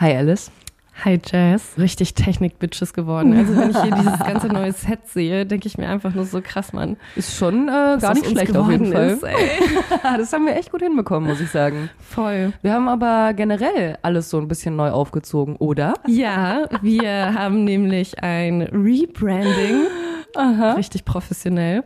Hi Alice. Hi Jazz. Richtig Technik-Bitches geworden. Also wenn ich hier dieses ganze neue Set sehe, denke ich mir einfach nur so krass, Mann. Ist schon äh, gar nicht schlecht auf jeden Fall. Ist, das haben wir echt gut hinbekommen, muss ich sagen. Voll. Wir haben aber generell alles so ein bisschen neu aufgezogen, oder? Ja, wir haben nämlich ein Rebranding. Aha. Richtig professionell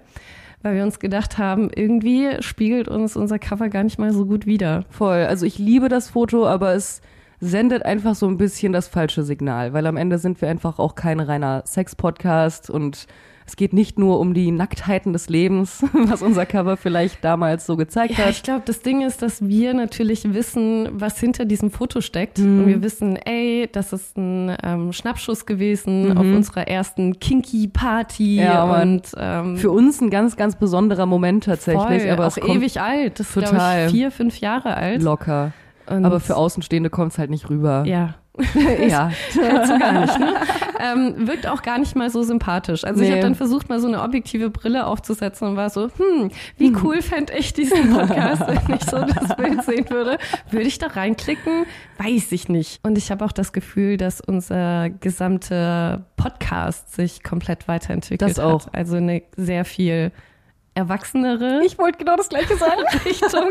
weil wir uns gedacht haben, irgendwie spiegelt uns unser Cover gar nicht mal so gut wider. Voll. Also ich liebe das Foto, aber es sendet einfach so ein bisschen das falsche Signal, weil am Ende sind wir einfach auch kein reiner Sex-Podcast und es geht nicht nur um die Nacktheiten des Lebens, was unser Cover vielleicht damals so gezeigt ja, hat. Ich glaube, das Ding ist, dass wir natürlich wissen, was hinter diesem Foto steckt. Mhm. Und wir wissen, ey, das ist ein ähm, Schnappschuss gewesen mhm. auf unserer ersten Kinky-Party. Ja, und ähm, für uns ein ganz, ganz besonderer Moment tatsächlich. Voll, aber auch ewig alt. Das ist, glaube ich, vier, fünf Jahre alt. Locker. Und aber für Außenstehende kommt es halt nicht rüber. Ja. ja. Du gar nicht, ne? ähm, wirkt auch gar nicht mal so sympathisch. Also nee. ich habe dann versucht, mal so eine objektive Brille aufzusetzen und war so, hm, wie hm. cool fände ich diesen Podcast, wenn ich so das Bild sehen würde. Würde ich da reinklicken? Weiß ich nicht. Und ich habe auch das Gefühl, dass unser gesamter Podcast sich komplett weiterentwickelt das auch. hat. Also eine sehr viel erwachsenere. Ich wollte genau das gleiche sagen. Richtung.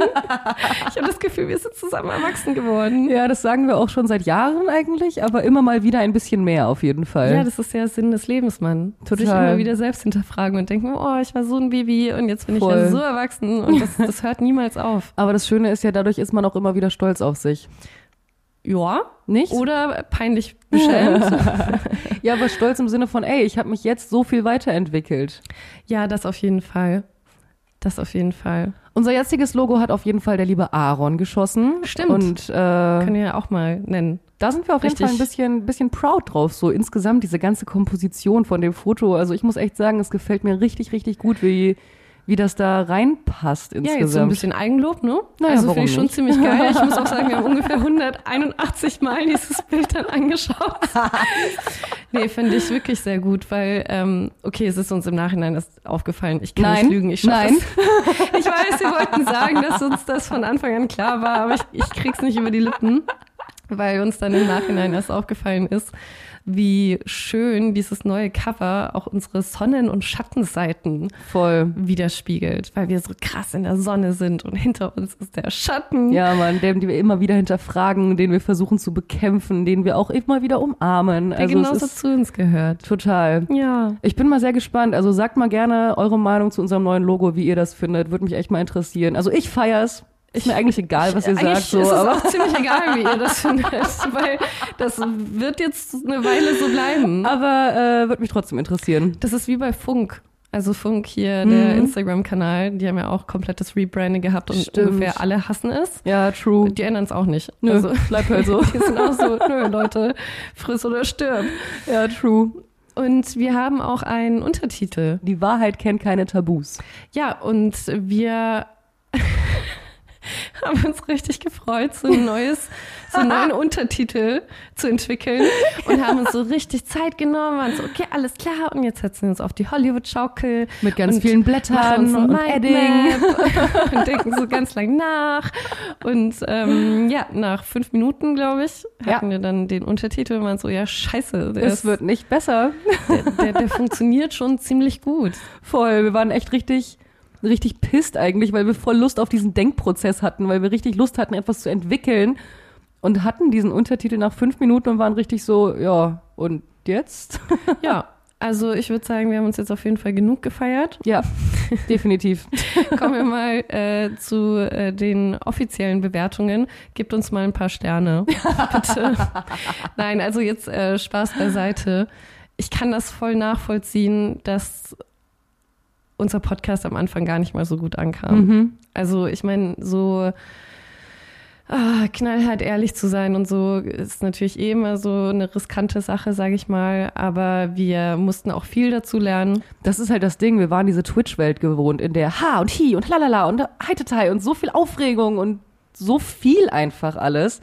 Ich habe das Gefühl, wir sind zusammen erwachsen geworden. Ja, das sagen wir auch schon seit Jahren eigentlich, aber immer mal wieder ein bisschen mehr auf jeden Fall. Ja, das ist ja Sinn des Lebens, Mann. Total. Sich immer wieder selbst hinterfragen und denken, oh, ich war so ein Baby und jetzt bin Voll. ich ja so erwachsen und das, das hört niemals auf. Aber das Schöne ist ja, dadurch ist man auch immer wieder stolz auf sich. Ja, nicht? Oder peinlich beschämt. ja, aber stolz im Sinne von, ey, ich habe mich jetzt so viel weiterentwickelt. Ja, das auf jeden Fall. Das auf jeden Fall. Unser jetziges Logo hat auf jeden Fall der liebe Aaron geschossen. Stimmt. Und äh, können wir ja auch mal nennen. Da sind wir auf Richtig. jeden Fall ein bisschen, bisschen proud drauf. So insgesamt diese ganze Komposition von dem Foto. Also ich muss echt sagen, es gefällt mir richtig, richtig gut, wie wie das da reinpasst insgesamt. Ja, jetzt so ein bisschen Eigenlob, ne? Naja, also finde ich schon ziemlich geil. Ich muss auch sagen, wir haben ungefähr 181 Mal dieses Bild dann angeschaut. nee, finde ich wirklich sehr gut, weil, ähm, okay, es ist uns im Nachhinein erst aufgefallen. Ich kann Nein. nicht lügen, ich Nein. Ich weiß, wir wollten sagen, dass uns das von Anfang an klar war, aber ich, ich krieg's nicht über die Lippen, weil uns dann im Nachhinein erst aufgefallen ist, wie schön dieses neue Cover auch unsere Sonnen- und Schattenseiten voll widerspiegelt, weil wir so krass in der Sonne sind und hinter uns ist der Schatten. Ja, man, den wir immer wieder hinterfragen, den wir versuchen zu bekämpfen, den wir auch immer wieder umarmen. Der also genauso zu uns gehört. Total. Ja. Ich bin mal sehr gespannt. Also sagt mal gerne eure Meinung zu unserem neuen Logo, wie ihr das findet. Würde mich echt mal interessieren. Also ich feier's. Ist mir eigentlich egal, was ihr eigentlich sagt. So, ist es aber auch ziemlich egal, wie ihr das findet, weil das wird jetzt eine Weile so bleiben. Aber äh, wird mich trotzdem interessieren. Das ist wie bei Funk. Also Funk hier, mhm. der Instagram-Kanal, die haben ja auch komplettes Rebranding gehabt und Stimmt. ungefähr alle hassen es. Ja, true. Die ändern es auch nicht. Nö, also, bleibt halt so. die sind auch so, nö, Leute, friss oder stirb. Ja, true. Und wir haben auch einen Untertitel. Die Wahrheit kennt keine Tabus. Ja, und wir haben uns richtig gefreut, so ein neues, so einen neuen Untertitel zu entwickeln und haben uns so richtig Zeit genommen, waren so, okay, alles klar, und jetzt setzen wir uns auf die Hollywood-Schaukel. Mit ganz vielen Blättern und Edding. und denken so ganz lang nach. Und ähm, ja, nach fünf Minuten, glaube ich, hatten ja. wir dann den Untertitel und waren so, ja, scheiße. Es wird nicht besser. Der, der, der funktioniert schon ziemlich gut. Voll, wir waren echt richtig richtig pisst eigentlich, weil wir voll Lust auf diesen Denkprozess hatten, weil wir richtig Lust hatten, etwas zu entwickeln und hatten diesen Untertitel nach fünf Minuten und waren richtig so, ja, und jetzt? Ja, also ich würde sagen, wir haben uns jetzt auf jeden Fall genug gefeiert. Ja, definitiv. Kommen wir mal äh, zu äh, den offiziellen Bewertungen. Gebt uns mal ein paar Sterne, bitte. Nein, also jetzt äh, Spaß beiseite. Ich kann das voll nachvollziehen, dass unser Podcast am Anfang gar nicht mal so gut ankam. Mhm. Also ich meine, so ah, knallhart ehrlich zu sein und so ist natürlich eh immer so eine riskante Sache, sage ich mal. Aber wir mussten auch viel dazu lernen. Das ist halt das Ding. Wir waren diese Twitch-Welt gewohnt, in der Ha und Hi und Lalala und Heitetai und so viel Aufregung und so viel einfach alles.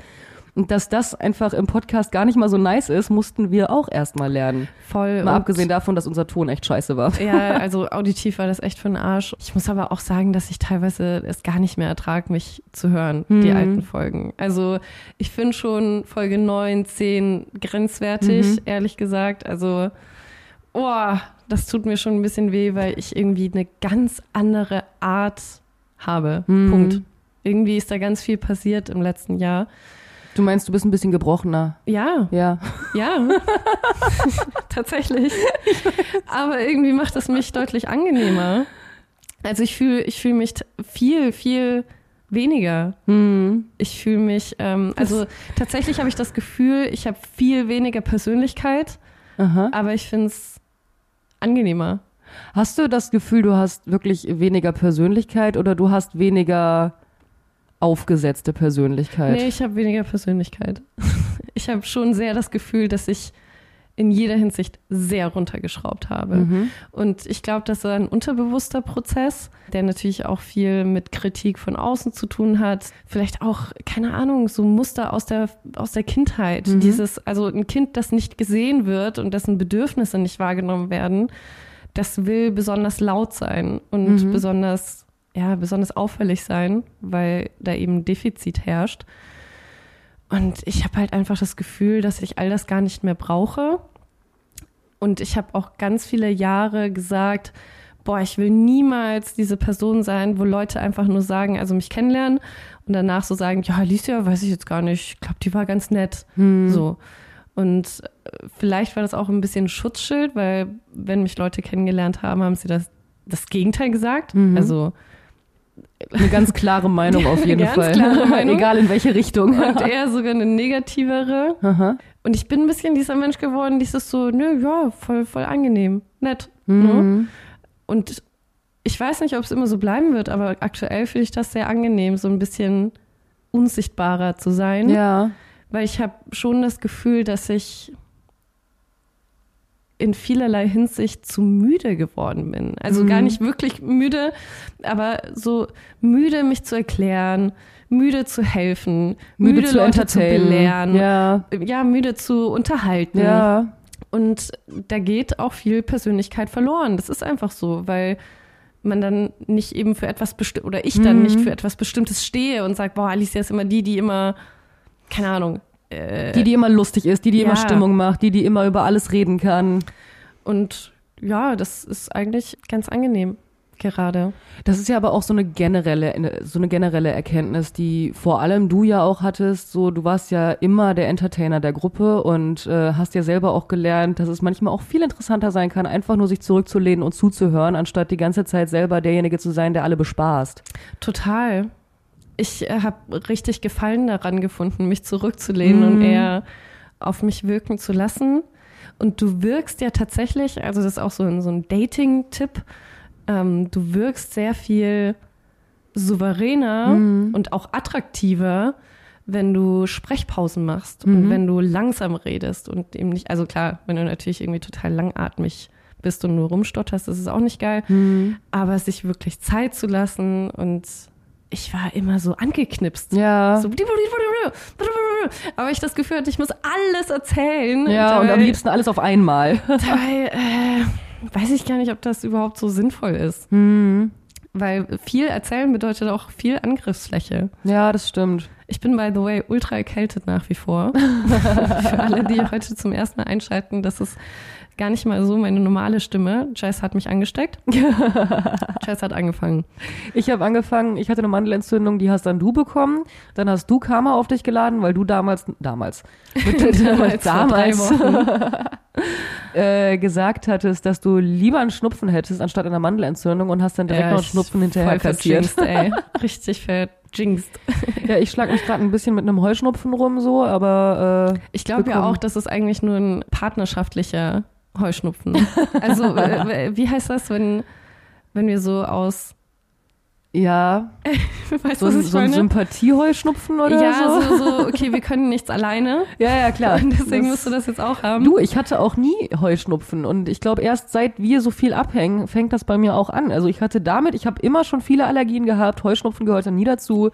Und dass das einfach im Podcast gar nicht mal so nice ist, mussten wir auch erstmal lernen. Voll. Mal abgesehen davon, dass unser Ton echt scheiße war. Ja, also auditiv war das echt für den Arsch. Ich muss aber auch sagen, dass ich teilweise es gar nicht mehr ertrag, mich zu hören, die Mhm. alten Folgen. Also ich finde schon Folge 9, 10 grenzwertig, Mhm. ehrlich gesagt. Also, oh, das tut mir schon ein bisschen weh, weil ich irgendwie eine ganz andere Art habe. Mhm. Punkt. Irgendwie ist da ganz viel passiert im letzten Jahr. Du meinst, du bist ein bisschen gebrochener. Ja, Ja. ja, tatsächlich. Aber irgendwie macht es mich deutlich angenehmer. Also ich fühle ich fühl mich viel, viel weniger. Hm. Ich fühle mich, ähm, also tatsächlich habe ich das Gefühl, ich habe viel weniger Persönlichkeit, Aha. aber ich finde es angenehmer. Hast du das Gefühl, du hast wirklich weniger Persönlichkeit oder du hast weniger aufgesetzte Persönlichkeit? Nee, ich habe weniger Persönlichkeit. Ich habe schon sehr das Gefühl, dass ich in jeder Hinsicht sehr runtergeschraubt habe. Mhm. Und ich glaube, das ist ein unterbewusster Prozess, der natürlich auch viel mit Kritik von außen zu tun hat. Vielleicht auch, keine Ahnung, so Muster aus der, aus der Kindheit. Mhm. Dieses, also ein Kind, das nicht gesehen wird und dessen Bedürfnisse nicht wahrgenommen werden, das will besonders laut sein und Mhm. besonders, ja, besonders auffällig sein, weil da eben Defizit herrscht. Und ich habe halt einfach das Gefühl, dass ich all das gar nicht mehr brauche. Und ich habe auch ganz viele Jahre gesagt, boah, ich will niemals diese Person sein, wo Leute einfach nur sagen, also mich kennenlernen und danach so sagen, ja, Alicia, weiß ich jetzt gar nicht, ich glaube, die war ganz nett. Hm. So. Und äh, vielleicht war das auch ein bisschen Schutzschild, weil wenn mich Leute kennengelernt haben, haben sie das, das Gegenteil gesagt. Mhm. Also Eine ganz klare Meinung auf jeden Ganz Fall. klare Meinung. Egal in welche Richtung. und eher sogar eine negativere. Aha. Und ich bin ein bisschen dieser Mensch geworden, dieses so, nö, ja, voll, voll angenehm, nett. Ne? Mhm. Und ich weiß nicht, ob es immer so bleiben wird, aber aktuell finde ich das sehr angenehm, so ein bisschen unsichtbarer zu sein. Ja. Weil ich habe schon das Gefühl, dass ich in vielerlei Hinsicht zu müde geworden bin. Also Mhm. gar nicht wirklich müde, aber so müde, mich zu erklären, müde zu helfen, müde, Müde, zu Leute zu belehren, Ja. ja, müde zu unterhalten. Ja. Und da geht auch viel Persönlichkeit verloren. Das ist einfach so, weil man dann nicht eben für etwas bestimmt oder ich dann Mhm. nicht für etwas Bestimmtes stehe und sage, boah, Alicia ist immer die, die immer, keine Ahnung, äh, Die, die immer lustig ist, die, die immer Ja. Stimmung macht, die, die immer über alles reden kann. und ja, das ist eigentlich ganz angenehm gerade. Das ist ja aber auch so eine generelle, so eine generelle Erkenntnis, die vor allem du ja auch hattest. So, du warst ja immer der Entertainer der Gruppe und äh, hast ja selber auch gelernt, dass es manchmal auch viel interessanter sein kann, einfach nur sich zurückzulehnen und zuzuhören, anstatt die ganze Zeit selber derjenige zu sein, der alle bespaßt. Total. Ich äh, habe richtig Gefallen daran gefunden, mich zurückzulehnen Mhm. und eher auf mich wirken zu lassen. Und du wirkst ja tatsächlich, also das ist auch so ein, so ein Dating-Tipp, ähm, du wirkst sehr viel souveräner Mhm. und auch attraktiver, wenn du Sprechpausen machst Mhm. und wenn du langsam redest und eben nicht, also klar, wenn du natürlich irgendwie total langatmig bist und nur rumstotterst, das ist auch nicht geil aber sich wirklich Zeit zu lassen und ich war immer so angeknipst. Ja. So, aber ich das Gefühl hatte, ich muss alles erzählen. ja, und am Dabei- liebsten alles auf einmal. Dabei äh, weiß ich gar nicht, ob das überhaupt so sinnvoll ist. Hm. Weil viel erzählen bedeutet auch viel Angriffsfläche. Ja, das stimmt. Ich bin, by the way, ultra erkältet nach wie vor. Für alle, die heute zum ersten Mal einschalten, das ist gar nicht mal so meine normale Stimme. Jess hat mich angesteckt. Jess hat angefangen. Ich habe angefangen, ich hatte eine Mandelentzündung, die hast dann du bekommen. Dann hast du Karma auf dich geladen, weil du damals, damals, Damals, damals äh, gesagt hattest, dass du lieber einen Schnupfen hättest anstatt einer Mandelentzündung und hast dann direkt Ja, noch einen Schnupfen hinterher kassiert. ey. Richtig verjinxt. Ja, ich schlag mich gerade ein bisschen mit einem Heuschnupfen rum so, aber äh, Ich glaube ja auch, das ist eigentlich nur ein partnerschaftlicher Heuschnupfen. Also, äh, wie heißt das, wenn, wenn wir so aus, ja, weißt so, so ein? Sympathieheuschnupfen oder ja, so. so, so, okay, wir können nichts alleine. Ja, ja, klar. Und deswegen Das- musst du das jetzt auch haben. Du, ich hatte auch nie Heuschnupfen und ich glaube, erst seit wir so viel abhängen, fängt das bei mir auch an. Also ich hatte damit, ich habe immer schon viele Allergien gehabt, Heuschnupfen gehört dann nie dazu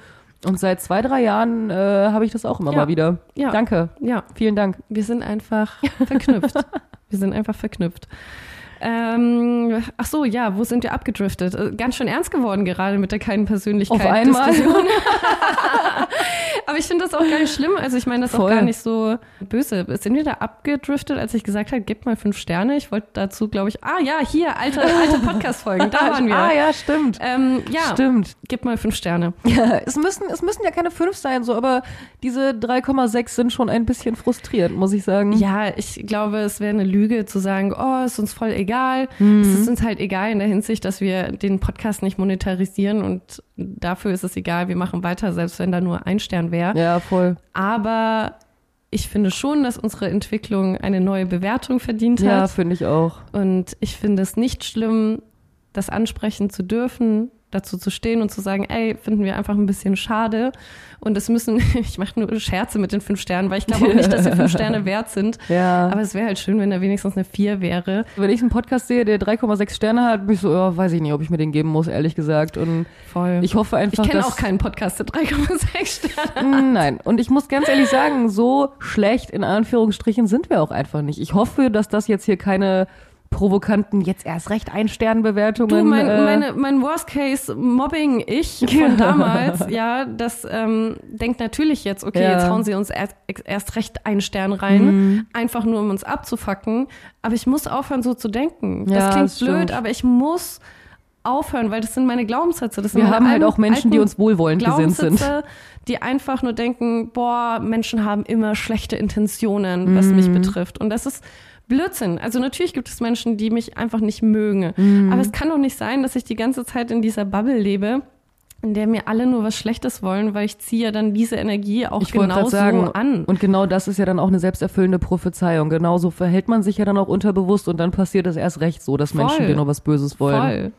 Und seit zwei, drei Jahren äh, habe ich das auch immer Ja. mal wieder. Ja. Danke. Ja, Vielen Dank. wir sind einfach verknüpft. wir sind einfach verknüpft. Ähm, ach so, ja, wo sind wir abgedriftet? Äh, Ganz schön ernst geworden gerade mit der keinen Persönlichkeit. Auf einmal. Aber ich finde das auch gar nicht schlimm. Also ich meine das auch Voll. gar nicht so böse. Sind wir da abgedriftet, als ich gesagt habe, gebt mal fünf Sterne? Ich wollte dazu, glaube ich, ah ja, hier, alte, alte Podcast-Folgen, da waren wir. Ah ja, stimmt. Ähm, ja, Stimmt. gebt mal fünf Sterne. Ja, es müssen, es müssen ja keine fünf sein, so, aber diese 3,6 sind schon ein bisschen frustrierend, muss ich sagen. Ja, ich glaube, es wäre eine Lüge zu sagen, oh, ist uns voll egal. Mhm. Es ist uns halt egal in der Hinsicht, dass wir den Podcast nicht monetarisieren und dafür ist es egal, wir machen weiter, selbst wenn da nur ein Stern wäre. Ja, voll. Aber ich finde schon, dass unsere Entwicklung eine neue Bewertung verdient Ja, hat. finde ich auch. Und ich finde es nicht schlimm, das ansprechen zu dürfen, dazu zu stehen und zu sagen, ey, finden wir einfach ein bisschen schade. Und es müssen, ich mache nur Scherze mit den fünf Sternen, weil ich glaube auch nicht, dass wir fünf Sterne wert sind. Ja. Aber es wäre halt schön, wenn da wenigstens eine vier wäre. Wenn ich einen Podcast sehe, der 3,6 Sterne hat, bin ich so, ja, weiß ich nicht, ob ich mir den geben muss, ehrlich gesagt. Und Voll. ich hoffe einfach, Ich kenne auch keinen Podcast, der 3,6 Sterne. Mm, Nein, und ich muss ganz ehrlich sagen, so schlecht in Anführungsstrichen sind wir auch einfach nicht. Ich hoffe, dass das jetzt hier keine provokanten, jetzt erst recht Ein-Stern-Bewertungen. Du, mein, äh, meine, mein Worst-Case-Mobbing-Ich von damals, ja, das ähm, denkt natürlich jetzt, okay, Ja. jetzt hauen sie uns erst, erst recht einen Stern rein, Mhm. einfach nur um uns abzufacken. Aber ich muss aufhören, so zu denken. Das Ja, klingt das blöd, aber ich muss aufhören, weil das sind meine Glaubenssätze. Das sind wir meine haben halt auch Menschen, die uns wohlwollend gesinnt sind. Die einfach nur denken, boah, Menschen haben immer schlechte Intentionen, was mich Mhm. betrifft. Und das ist Blödsinn. Also natürlich gibt es Menschen, die mich einfach nicht mögen. Mhm. Aber es kann doch nicht sein, dass ich die ganze Zeit in dieser Bubble lebe, in der mir alle nur was Schlechtes wollen, weil ich ziehe ja dann diese Energie auch Ich genauso sagen, an. und genau das ist ja dann auch eine selbsterfüllende Prophezeiung. Genauso verhält man sich ja dann auch unterbewusst und dann passiert es erst recht so, dass Menschen Voll. dir nur was Böses wollen. Voll.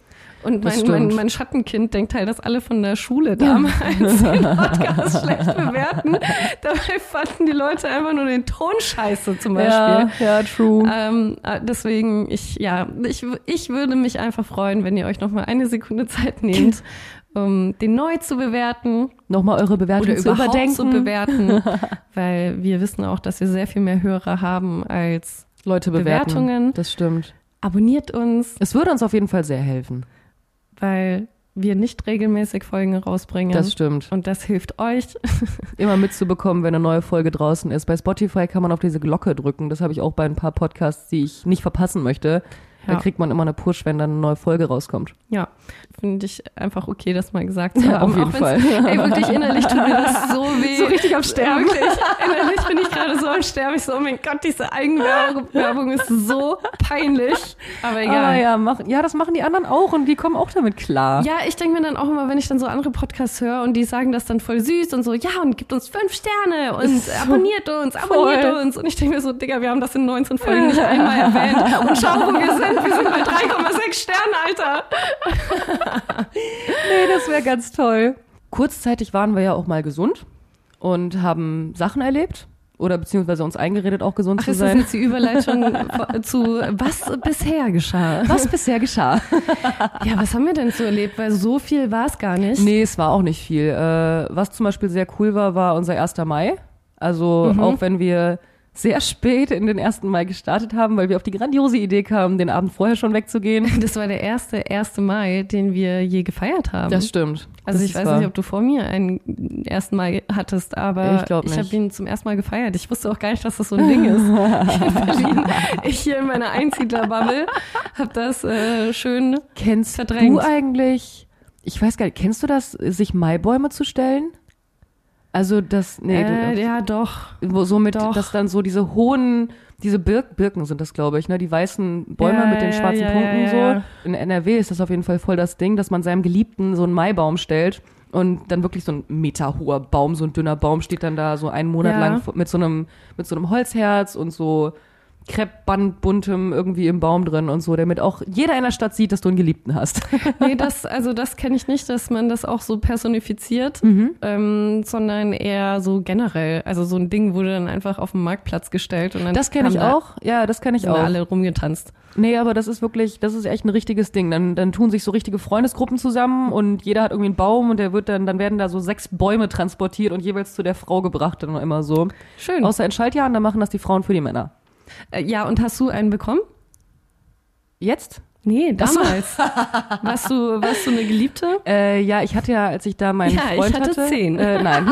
Und mein, mein, mein Schattenkind denkt halt, dass alle von der Schule damals den Podcast schlecht bewerten. Dabei fanden die Leute einfach nur den Ton scheiße zum Beispiel. Ja, ja, true. Ähm, äh, deswegen, ich, ja, ich, ich würde mich einfach freuen, wenn ihr euch noch mal eine Sekunde Zeit nehmt, um den neu zu bewerten Nochmal eure Bewertung zu überdenken. zu bewerten, weil wir wissen auch, dass wir sehr viel mehr Hörer haben als Leute bewerten. Bewertungen. Das stimmt. abonniert uns, Es würde uns auf jeden Fall sehr helfen. Weil wir nicht regelmäßig Folgen rausbringen. Das stimmt. Und das hilft euch. Immer mitzubekommen, wenn eine neue Folge draußen ist. Bei Spotify kann man auf diese Glocke drücken. Das habe ich auch bei ein paar Podcasts, die ich nicht verpassen möchte. Da Ja. kriegt man immer eine Push, wenn dann eine neue Folge rauskommt. Ja, finde ich einfach okay, das mal gesagt zu Ja, haben. auf jeden Fall. Ey, wirklich innerlich tut mir das so weh. So richtig am Sterben. Wirklich. Innerlich bin ich gerade so am Sterben. Ich so, oh mein Gott, diese Eigenwerbung ist so peinlich. Aber Ah, egal. ja, mach, ja, das machen die anderen auch und die kommen auch damit klar. Ja, ich denke mir dann auch immer, wenn ich dann so andere Podcasts höre und die sagen das dann voll süß und so, ja, und gibt uns fünf Sterne und abonniert uns, abonniert Voll. uns. Und ich denke mir so, Digga, wir haben das in 19 Folgen nicht einmal erwähnt. Und schau, wo wir sind. Wir sind bei 3,6 Sternen, Alter. Nee, das wäre ganz toll. Kurzzeitig waren wir ja auch mal gesund und haben Sachen erlebt oder beziehungsweise uns eingeredet, auch gesund Ach, zu ist das sein. jetzt die Überleitung zu was bisher geschah? Was bisher geschah? Ja, was haben wir denn so erlebt? Weil so viel war es gar nicht. Nee, es war auch nicht viel. Äh, was zum Beispiel sehr cool war, war unser 1. Mai. Also auch wenn wir sehr spät in den 1. Mai gestartet haben, weil wir auf die grandiose Idee kamen, den Abend vorher schon wegzugehen. Das war der erste 1. Mai, den wir je gefeiert haben. Das stimmt. also das ich weiß war- nicht, ob du vor mir einen 1. Mai hattest, aber Ich ich habe ihn zum ersten Mal gefeiert. Ich wusste auch gar nicht, dass das so ein Ding ist. Hier in Berlin. Ich hier in meiner Einsiedlerbubble habe das äh, schön Kennst verdrängt. du eigentlich, ich weiß gar nicht, kennst du das, sich Maibäume zu stellen? Also das, nee, äh, du, ja, doch. wo, so mit, doch. dass dann so diese hohen, diese Birk, Birken sind das, glaube ich, ne, die weißen Bäume Ja, mit den schwarzen ja, Punkten ja, so. In NRW ist das auf jeden Fall voll das Ding, dass man seinem Geliebten so einen Maibaum stellt und dann wirklich so ein meterhoher Baum, so ein dünner Baum steht dann da so einen Monat lang mit so einem, mit so einem Holzherz und so Kreppband buntem irgendwie im Baum drin und so, damit auch jeder in der Stadt sieht, dass du einen Geliebten hast. Nee, das, also das kenne ich nicht, dass man das auch so personifiziert, Mhm. ähm, sondern eher so generell. Also so ein Ding wurde dann einfach auf den Marktplatz gestellt und dann Das kenne ich da- auch. Ja, das kenne ich auch. alle rumgetanzt. Nee, aber das ist wirklich, das ist echt ein richtiges Ding. Dann, dann tun sich so richtige Freundesgruppen zusammen und jeder hat irgendwie einen Baum und der wird dann, dann werden da so sechs Bäume transportiert und jeweils zu der Frau gebracht dann immer so. Schön. Außer in Schaltjahren, da machen das die Frauen für die Männer. Äh, ja, und hast du einen bekommen? Jetzt? Nee, damals. warst, du, warst du eine Geliebte? Äh, ja, ich hatte ja, als ich da meinen Ja, ich Freund hatte zehn. Äh, nein.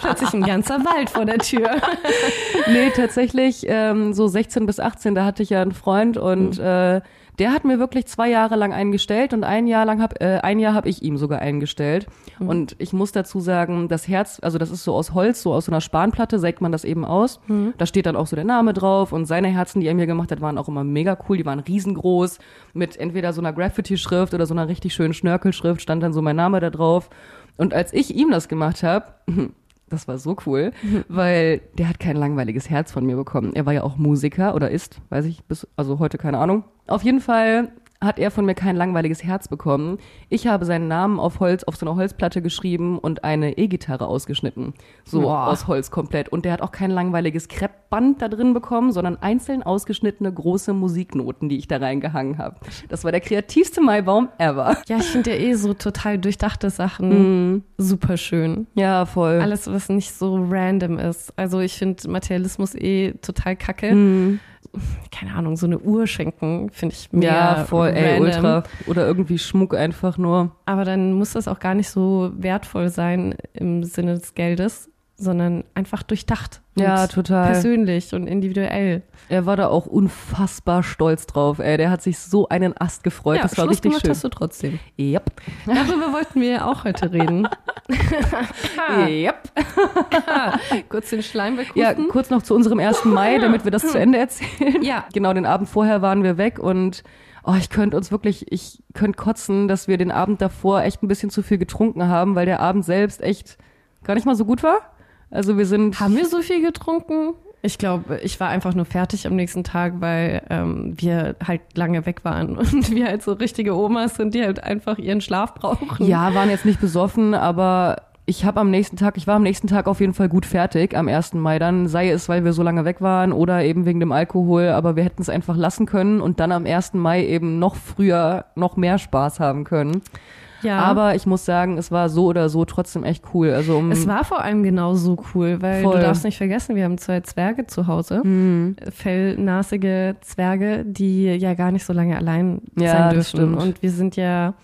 Plötzlich ein ganzer Wald vor der Tür. nee, tatsächlich ähm, so 16 bis 18, da hatte ich ja einen Freund und äh, der hat mir wirklich zwei Jahre lang eingestellt und ein Jahr lang hab, äh, ein Jahr habe ich ihm sogar eingestellt. Und ich muss dazu sagen, das Herz, also das ist so aus Holz, so aus so einer Spanplatte, sägt man das eben aus. Da steht dann auch so der Name drauf und seine Herzen, die er mir gemacht hat, waren auch immer mega cool. Die waren riesengroß mit entweder so einer Graffiti-Schrift oder so einer richtig schönen Schnörkelschrift, stand dann so mein Name da drauf. Und als ich ihm das gemacht habe, das war so cool, weil der hat kein langweiliges Herz von mir bekommen. Er war ja auch Musiker oder ist, weiß ich, bis, also heute keine Ahnung. Auf jeden Fall hat er von mir kein langweiliges Herz bekommen. Ich habe seinen Namen auf Holz, auf so einer Holzplatte geschrieben und eine E-Gitarre ausgeschnitten. So Boah. aus Holz komplett. Und der hat auch kein langweiliges Kreppband da drin bekommen, sondern einzeln ausgeschnittene große Musiknoten, die ich da reingehangen habe. Das war der kreativste Maibaum ever. Ja, ich finde ja eh so total durchdachte Sachen super schön. Ja, voll. Alles, was nicht so random ist. Also ich finde Materialismus eh total kacke. Hm. Keine Ahnung, so eine Uhr schenken finde ich mega Ja, voll, ey, random. ultra. Oder irgendwie Schmuck einfach nur. Aber dann muss das auch gar nicht so wertvoll sein im Sinne des Geldes, sondern einfach durchdacht. Ja, und total. Persönlich und individuell. Er war da auch unfassbar stolz drauf, ey. Der hat sich so einen Ast gefreut. ja, das war Schluss richtig schön. hast du trotzdem. Yep. Darüber wollten wir auch heute reden. Yep. Kurz den Schleim weghusten. Ja, kurz noch zu unserem 1. Mai, damit wir das zu Ende erzählen. Ja. Genau, den Abend vorher waren wir weg und oh, ich könnte uns wirklich, ich könnte kotzen, dass wir den Abend davor echt ein bisschen zu viel getrunken haben, weil der Abend selbst echt gar nicht mal so gut war. Also wir sind. Haben wir so viel getrunken? Ich glaube, ich war einfach nur fertig am nächsten Tag, weil ähm, wir halt lange weg waren und wir halt so richtige Omas sind, die halt einfach ihren Schlaf brauchen. Ja, waren jetzt nicht besoffen, aber ich habe am nächsten Tag, ich war am nächsten Tag auf jeden Fall gut fertig, am 1. Mai dann, sei es, weil wir so lange weg waren oder eben wegen dem Alkohol, aber wir hätten es einfach lassen können und dann am 1. Mai eben noch früher noch mehr Spaß haben können. Ja. Aber ich muss sagen, es war so oder so trotzdem echt cool. Also um es war vor allem genauso cool, weil Voll. du darfst nicht vergessen, wir haben zwei Zwerge zu Hause, Mhm. fellnasige Zwerge, die ja gar nicht so lange allein Ja, sein das dürfen. stimmt. Und wir sind ja,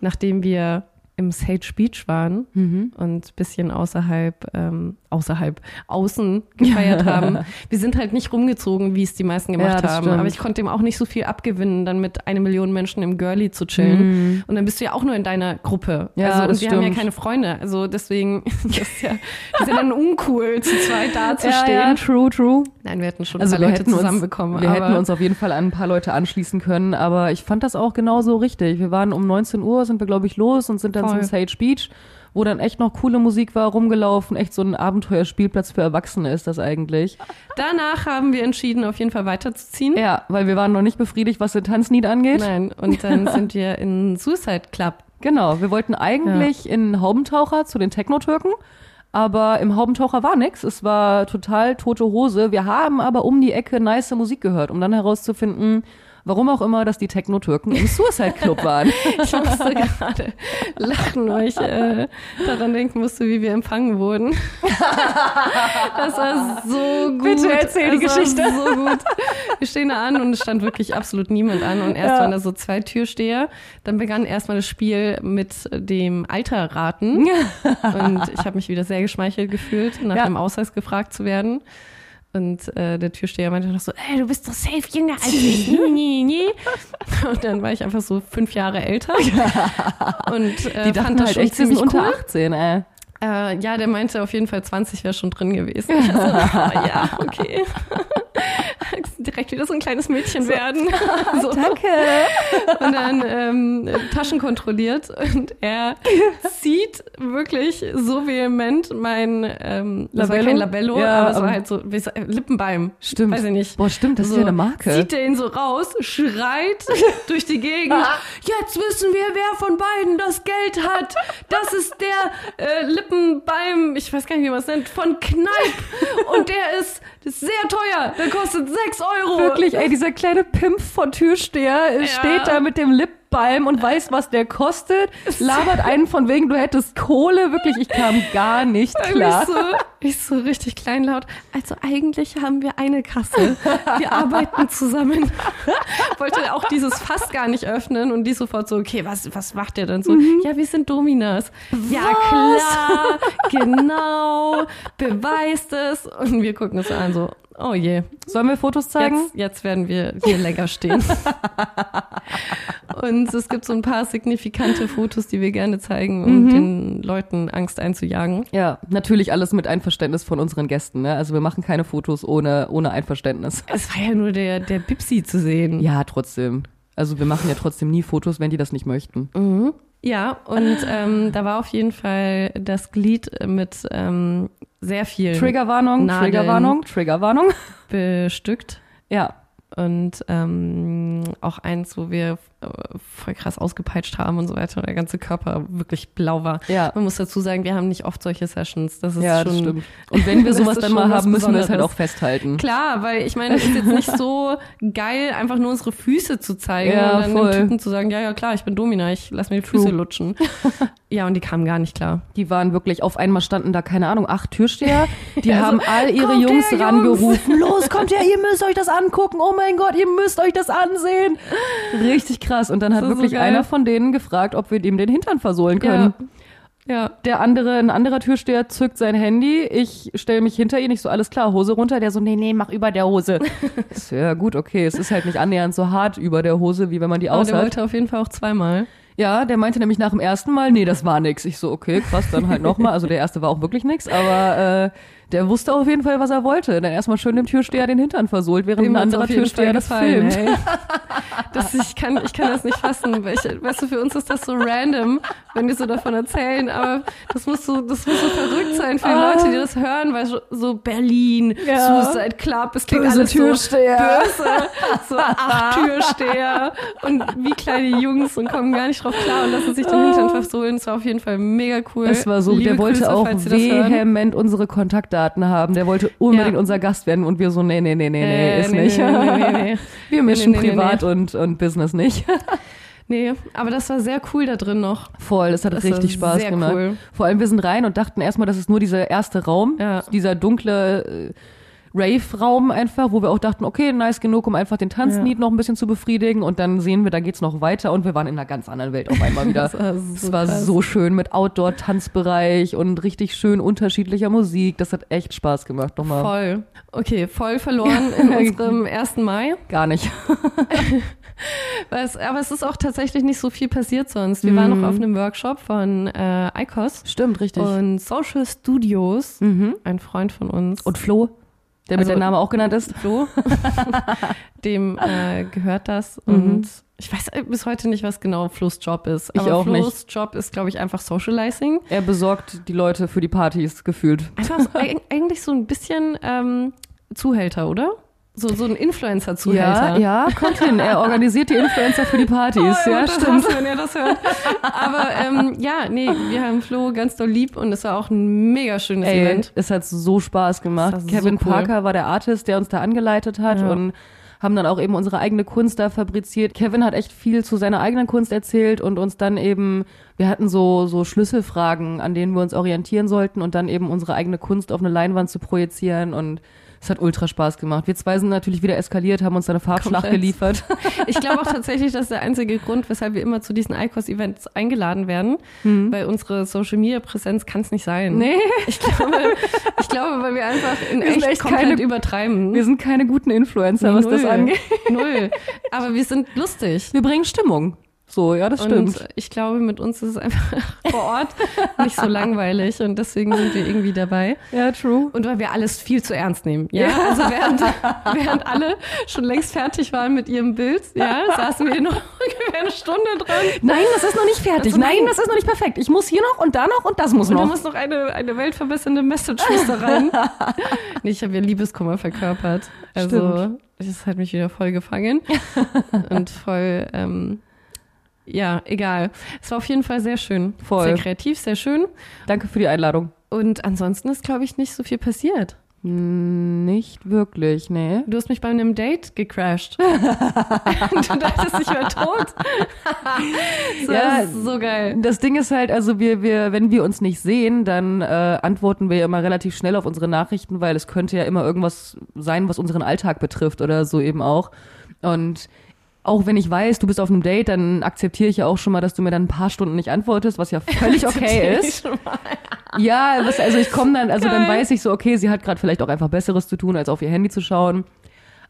nachdem wir im Sage Beach waren Mhm. und bisschen außerhalb, ähm, außerhalb, außen gefeiert haben. Wir sind halt nicht rumgezogen, wie es die meisten Ja, gemacht das haben. stimmt. Aber ich konnte dem auch nicht so viel abgewinnen, dann mit eine Million Menschen im Girlie zu chillen. Und dann bist du ja auch nur in deiner Gruppe. Mhm. Ja, also, und wir haben ja stimmt. keine Freunde. Also deswegen das ist ja, das ja dann uncool, zu zweit da zu ja, stehen. ja, true, true. Nein, wir hätten schon Also ein wir paar Leute hätten uns, zusammenbekommen. wir hätten uns auf jeden Fall an ein paar Leute anschließen können, aber ich fand das auch genauso richtig. Wir waren um 19 Uhr, sind wir glaube ich los und sind dann Voll. zum Sage Beach, wo dann echt noch coole Musik war, rumgelaufen, echt so ein Abenteuerspielplatz für Erwachsene ist das eigentlich. danach haben wir entschieden, auf jeden Fall weiterzuziehen. Ja, weil wir waren noch nicht befriedigt, was den Tanzlied angeht. Nein, und dann sind wir in Suicide Club. Genau, wir wollten eigentlich in Haubentaucher zu den Techno-Türken, aber im Haubentaucher war nix. Es war total tote Hose. Wir haben aber um die Ecke nice Musik gehört, um dann herauszufinden, warum auch immer, dass die Techno-Türken im Suicide Club waren. Ich musste gerade lachen, weil ich äh, daran denken musste, wie wir empfangen wurden. Das war so gut. Bitte erzähl die Das Geschichte. War so gut. Wir stehen da an und es stand wirklich absolut niemand an. Und erst Ja. waren da so zwei Türsteher. Dann begann erstmal das Spiel mit dem Alter raten. Und ich habe mich wieder sehr geschmeichelt gefühlt, nach Ja. dem Ausweis gefragt zu werden. Und äh, der Türsteher meinte noch so, ey, du bist doch safe jünger als ich. Nie, nie, nie. Und dann war ich einfach so fünf Jahre älter. Und äh, Die fand dachten das halt schon echt, ziemlich unter cool. 18, ey. Äh, ja, der meinte auf jeden Fall 20 wäre schon drin gewesen. Ich so, ah, ja, okay. Direkt wieder so ein kleines Mädchen werden. so. Danke. Und dann ähm, Taschen kontrolliert und er zieht wirklich so vehement mein ähm, das war Labello? kein Labello, Ja, aber es war halt so Lippenbeim. Stimmt. Weiß ich nicht. Boah, stimmt, das ist so, ja eine Marke. Zieht er ihn so raus, schreit durch die Gegend. Jetzt wissen wir, wer von beiden das Geld hat. Das ist der äh, Lippenbeim, ich weiß gar nicht, wie man es nennt, von Kneipp. Und der ist sehr teuer. Der kostet 6 Euro. Wirklich, ey, dieser kleine Pimp von Türsteher Ja. steht da mit dem Lipbalm und weiß, was der kostet, labert einen von wegen, du hättest Kohle. Wirklich, ich kam gar nicht klar. Ich so, ich so richtig kleinlaut. Also eigentlich haben wir eine Kasse. Wir arbeiten zusammen. Wollte auch dieses Fass gar nicht öffnen und die sofort so, okay, was, was macht der denn so? Ja, wir sind Dominas. Ja, klar, genau, beweist es. Und wir gucken es an so, oh je, Sollen wir Fotos zeigen? jetzt, jetzt werden wir hier länger stehen. Und es gibt so ein paar signifikante Fotos, die wir gerne zeigen, um den Leuten Angst einzujagen. Ja, natürlich alles mit Einverständnis von unseren Gästen. Ne? Also wir machen keine Fotos ohne, ohne Einverständnis. Es war ja nur der, der Bipsi zu sehen. Ja, trotzdem. Also wir machen ja trotzdem nie Fotos, wenn die das nicht möchten. Ja, und ähm, da war auf jeden Fall das Glied mit ähm, sehr viel Triggerwarnung, Nadeln. Triggerwarnung, Triggerwarnung. bestückt. Ja, Und ähm, auch eins, wo wir voll krass ausgepeitscht haben und so weiter und der ganze Körper wirklich blau war. Ja. Man muss dazu sagen, wir haben nicht oft solche Sessions. Das ist ja, schon das stimmt. Und wenn wir sowas dann mal haben, müssen wir es halt auch festhalten. Klar, weil ich meine, es ist jetzt nicht so geil, einfach nur unsere Füße zu zeigen Ja, und dann voll. dem Typen zu sagen, ja, ja, klar, ich bin Domina, ich lass mir die Füße True. lutschen. ja, und die kamen gar nicht klar. Die waren wirklich, auf einmal standen da, keine Ahnung, acht Türsteher. Die Ja, haben all ihre "Kommt Jungs her, Jungs!" rangerufen. Los, kommt her, ihr müsst euch das angucken. Oh mein Gott, ihr müsst euch das ansehen. Richtig krass. Und dann hat so wirklich geil. einer von denen gefragt, ob wir dem den Hintern versohlen können. Ja. Ja. Der andere, ein anderer Türsteher zückt sein Handy. Ich stelle mich hinter ihn. Ich so, alles klar, Hose runter. Der so, nee, nee, mach über der Hose. So, ja, gut, okay. Es ist halt nicht annähernd so hart über der Hose, wie wenn man die Aber der aus wollte auf jeden Fall auch zweimal. Ja, der meinte nämlich nach dem ersten Mal, nee, das war nix. Ich so, okay, krass, dann halt nochmal. Also der erste war auch wirklich nix, aber äh, der wusste auf jeden Fall, was er wollte. Dann erstmal schön dem Türsteher den Hintern versohlt, während Dem ein anderer Türsteher das gefallen, filmt. Das, ich, kann, ich kann das nicht fassen. Weil ich, weißt du, für uns ist das so random, wenn die so davon erzählen, aber das muss so, das muss so verrückt sein für die Ah. Leute, die das hören, weil so, Berlin, Ja. Suicide Club, es klingt Böse alles Türsteher. so böse, so acht Türsteher und wie kleine Jungs und kommen gar nicht drauf klar und lassen sich den Hintern versohlen. Es war auf jeden Fall mega cool. Es war so, Liebe der wollte Grüße, auch vehement unsere Kontaktdaten haben. Der wollte unbedingt Ja. unser Gast werden und wir so, nee, nee, nee, nee, nee, ist nee, nicht. nee, nee. Wir mischen Privat Und, und Business nicht. Nee, aber das war sehr cool da drin noch. Voll, es hat Das richtig Spaß sehr gemacht. cool. Vor allem, wir sind rein und dachten erstmal, das ist nur dieser erste Raum, Ja. dieser dunkle äh, Rave-Raum einfach, wo wir auch dachten, okay, nice genug, um einfach den Tanzlied noch ein bisschen zu befriedigen und dann sehen wir, da geht's noch weiter und wir waren in einer ganz anderen Welt auf einmal wieder. Das war so es war so schön mit Outdoor-Tanzbereich und richtig schön unterschiedlicher Musik. Das hat echt Spaß gemacht nochmal. Voll. Okay, voll verloren in unserem 1. Mai. Gar nicht. Es, aber es ist auch tatsächlich nicht so viel passiert sonst. Wir waren Mhm. noch auf einem Workshop von äh, ICOS Stimmt, richtig. und Social Studios, mhm. ein Freund von uns. Und Flo, der mit Also- der Name auch genannt ist. Flo, dem äh, gehört das. Mhm. Und ich weiß bis heute nicht, was genau Flo's Job ist. Ich aber auch nicht. Flo's Job ist, glaube ich, einfach Socializing. Er besorgt die Leute für die Partys gefühlt. Einfach so, eig- eigentlich so ein bisschen ähm, Zuhälter, oder? So, so ein Influencer-Zuhälter. Ja, ja, kommt hin. Er organisiert die Influencer für die Partys. Oh, ja, das stimmt. wenn ihr das hört. Aber ähm, ja, nee, wir haben Flo ganz doll lieb und es war auch ein mega schönes Ey, Event. es hat so Spaß gemacht. Kevin so cool. Parker war der Artist, der uns da angeleitet hat Ja. und haben dann auch eben unsere eigene Kunst da fabriziert. Kevin hat echt viel zu seiner eigenen Kunst erzählt und uns dann eben, wir hatten so, so Schlüsselfragen, an denen wir uns orientieren sollten und dann eben unsere eigene Kunst auf eine Leinwand zu projizieren und es hat ultra Spaß gemacht. Wir zwei sind natürlich wieder eskaliert, haben uns eine Farbschlacht geliefert. Ich glaube auch tatsächlich, das ist der einzige Grund, weshalb wir immer zu diesen ICOS-Events eingeladen werden, weil unsere Social-Media-Präsenz kann es nicht sein. Mhm. Nee, Ich glaube, ich glaube, weil wir einfach in Wir echt, echt komplett keine- übertreiben. wir sind keine guten Influencer, was das Null. angeht. Null. Aber wir sind lustig. Wir bringen Stimmung. So, ja, das stimmt. Und ich glaube, mit uns ist es einfach vor Ort nicht so langweilig und deswegen sind wir irgendwie dabei. Ja, true. Und weil wir alles viel zu ernst nehmen. Ja, also während, während alle schon längst fertig waren mit ihrem Bild, ja, saßen wir noch ungefähr eine Stunde dran. Nein, das ist noch nicht fertig. Also Nein, das ist noch nicht perfekt. Ich muss hier noch und da noch und das muss Und da noch. muss noch eine, eine weltverbessernde Message da rein. nee, ich habe ja Liebeskummer verkörpert. Also, Stimmt. das hat mich wieder voll gefangen. und voll, ähm, ja, egal. Es war auf jeden Fall sehr schön. Voll. Sehr kreativ, sehr schön. Danke für die Einladung. Und ansonsten ist, glaube ich, nicht so viel passiert. Nicht wirklich, nee. Du hast mich bei einem Date gecrashed. du dachtest, ich wäre tot. so, Ja, das ist so geil. Das Ding ist halt, also wir, wir, wenn wir uns nicht sehen, dann äh, antworten wir immer relativ schnell auf unsere Nachrichten, weil es könnte ja immer irgendwas sein, was unseren Alltag betrifft oder so eben auch. Und auch wenn ich weiß, du bist auf einem Date, dann akzeptiere ich ja auch schon mal, dass du mir dann ein paar Stunden nicht antwortest, was ja völlig okay ist. Ja, was, also ich komme dann, also dann Geil. weiß ich so, okay, sie hat gerade vielleicht auch einfach Besseres zu tun, als auf ihr Handy zu schauen.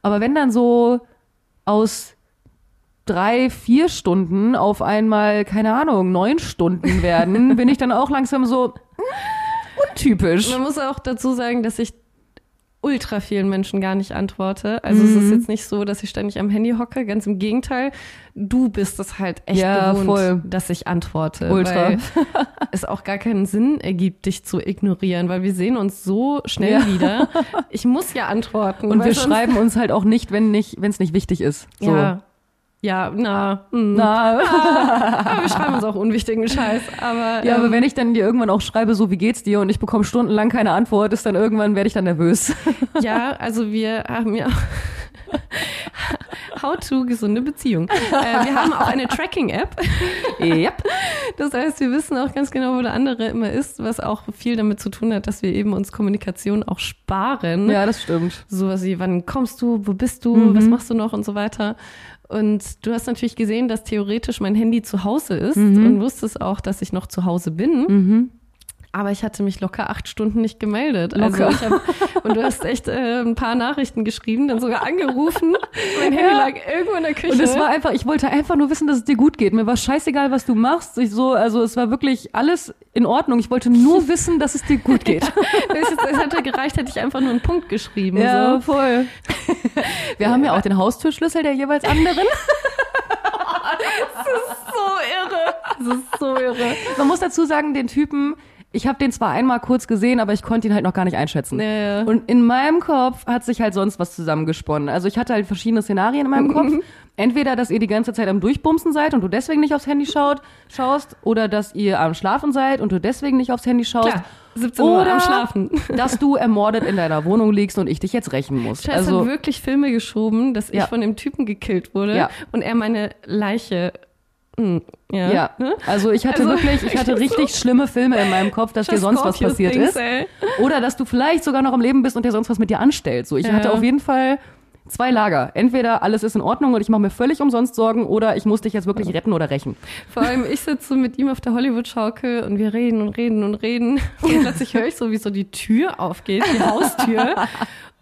Aber wenn dann so aus drei, vier Stunden auf einmal, keine Ahnung, neun Stunden werden, bin ich dann auch langsam so hm, untypisch. Man muss auch dazu sagen, dass ich ultra vielen Menschen gar nicht antworte. Also es Mhm. ist jetzt nicht so, dass ich ständig am Handy hocke. Ganz im Gegenteil. Du bist es halt echt Ja, gewohnt, voll. dass ich antworte. Ultra. Weil es auch gar keinen Sinn ergibt, dich zu ignorieren, weil wir sehen uns so schnell Ja. wieder. Ich muss ja antworten. Und wir schreiben uns halt auch nicht, wenn nicht, wenn es nicht wichtig ist. So. Ja. Ja, na, hm. Na, aber wir schreiben uns auch unwichtigen Scheiß. Aber, ja, aber ähm, wenn ich dann dir irgendwann auch schreibe, so wie geht's dir und ich bekomme stundenlang keine Antwort, ist dann irgendwann werde ich dann nervös. Ja, also wir haben ja How to gesunde Beziehung. Äh, wir haben auch eine Tracking-App. yep. Das heißt, wir wissen auch ganz genau, wo der andere immer ist, was auch viel damit zu tun hat, dass wir eben uns Kommunikation auch sparen. Ja, das stimmt. Sowas wie, wann kommst du, wo bist du, Mhm. was machst du noch und so weiter. Und du hast natürlich gesehen, dass theoretisch mein Handy zu Hause ist Mhm. und wusstest auch, dass ich noch zu Hause bin. Mhm. Aber ich hatte mich locker acht Stunden nicht gemeldet. Locker. Also ich hab, und du hast echt äh, ein paar Nachrichten geschrieben, dann sogar angerufen. Mein Handy Ja. lag irgendwo in der Küche. Und es war einfach, ich wollte einfach nur wissen, dass es dir gut geht. Mir war scheißegal, was du machst. Ich so, also es war wirklich alles in Ordnung. Ich wollte nur wissen, dass es dir gut geht. es, es hätte gereicht, hätte ich einfach nur einen Punkt geschrieben. Ja, So. voll. Wir haben ja auch den Haustürschlüssel der jeweils anderen. So irre. Das ist so irre. Man muss dazu sagen, den Typen, ich habe den zwar einmal kurz gesehen, aber ich konnte ihn halt noch gar nicht einschätzen. Ja, ja. Und in meinem Kopf hat sich halt sonst was zusammengesponnen. Also ich hatte halt verschiedene Szenarien in meinem Kopf. Entweder, dass ihr die ganze Zeit am Durchbumsen seid und du deswegen nicht aufs Handy schaut, schaust, oder dass ihr am Schlafen seid und du deswegen nicht aufs Handy schaust. Klar, 17 Uhr Oder am Schlafen. dass du ermordet in deiner Wohnung liegst und ich dich jetzt rächen muss. Chess Also hat wirklich Filme geschoben, dass ich Ja. von dem Typen gekillt wurde und er meine Leiche. Hm, ja. ja, also ich hatte Also, wirklich, ich hatte richtig schlimme Filme in meinem Kopf, dass dir sonst was passiert Things, ist. ey. Oder dass du vielleicht sogar noch am Leben bist und der sonst was mit dir anstellt. So, ich Ja. hatte auf jeden Fall zwei Lager. Entweder alles ist in Ordnung und ich mache mir völlig umsonst Sorgen oder ich muss dich jetzt wirklich retten oder rächen. Vor allem, ich sitze so mit ihm auf der Hollywood-Schaukel und wir reden und reden und reden. Und plötzlich höre ich so, wie so die Tür aufgeht, die Haustür.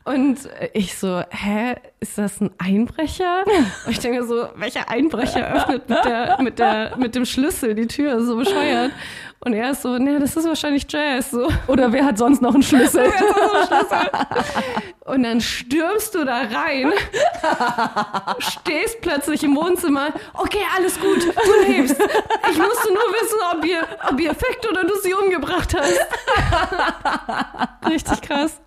Und ich so, hä, ist das ein Einbrecher? Und ich denke so, welcher Einbrecher öffnet mit, der, mit, der, mit dem Schlüssel die Tür? So bescheuert. Und er ist so, ne, das ist wahrscheinlich Jazz. So. Oder wer hat sonst noch einen Schlüssel? Und dann stürmst du da rein, stehst plötzlich im Wohnzimmer. Okay, alles gut, du lebst. Ich musste nur wissen, ob ihr, ob ihr fickt oder du sie umgebracht hast. Richtig krass.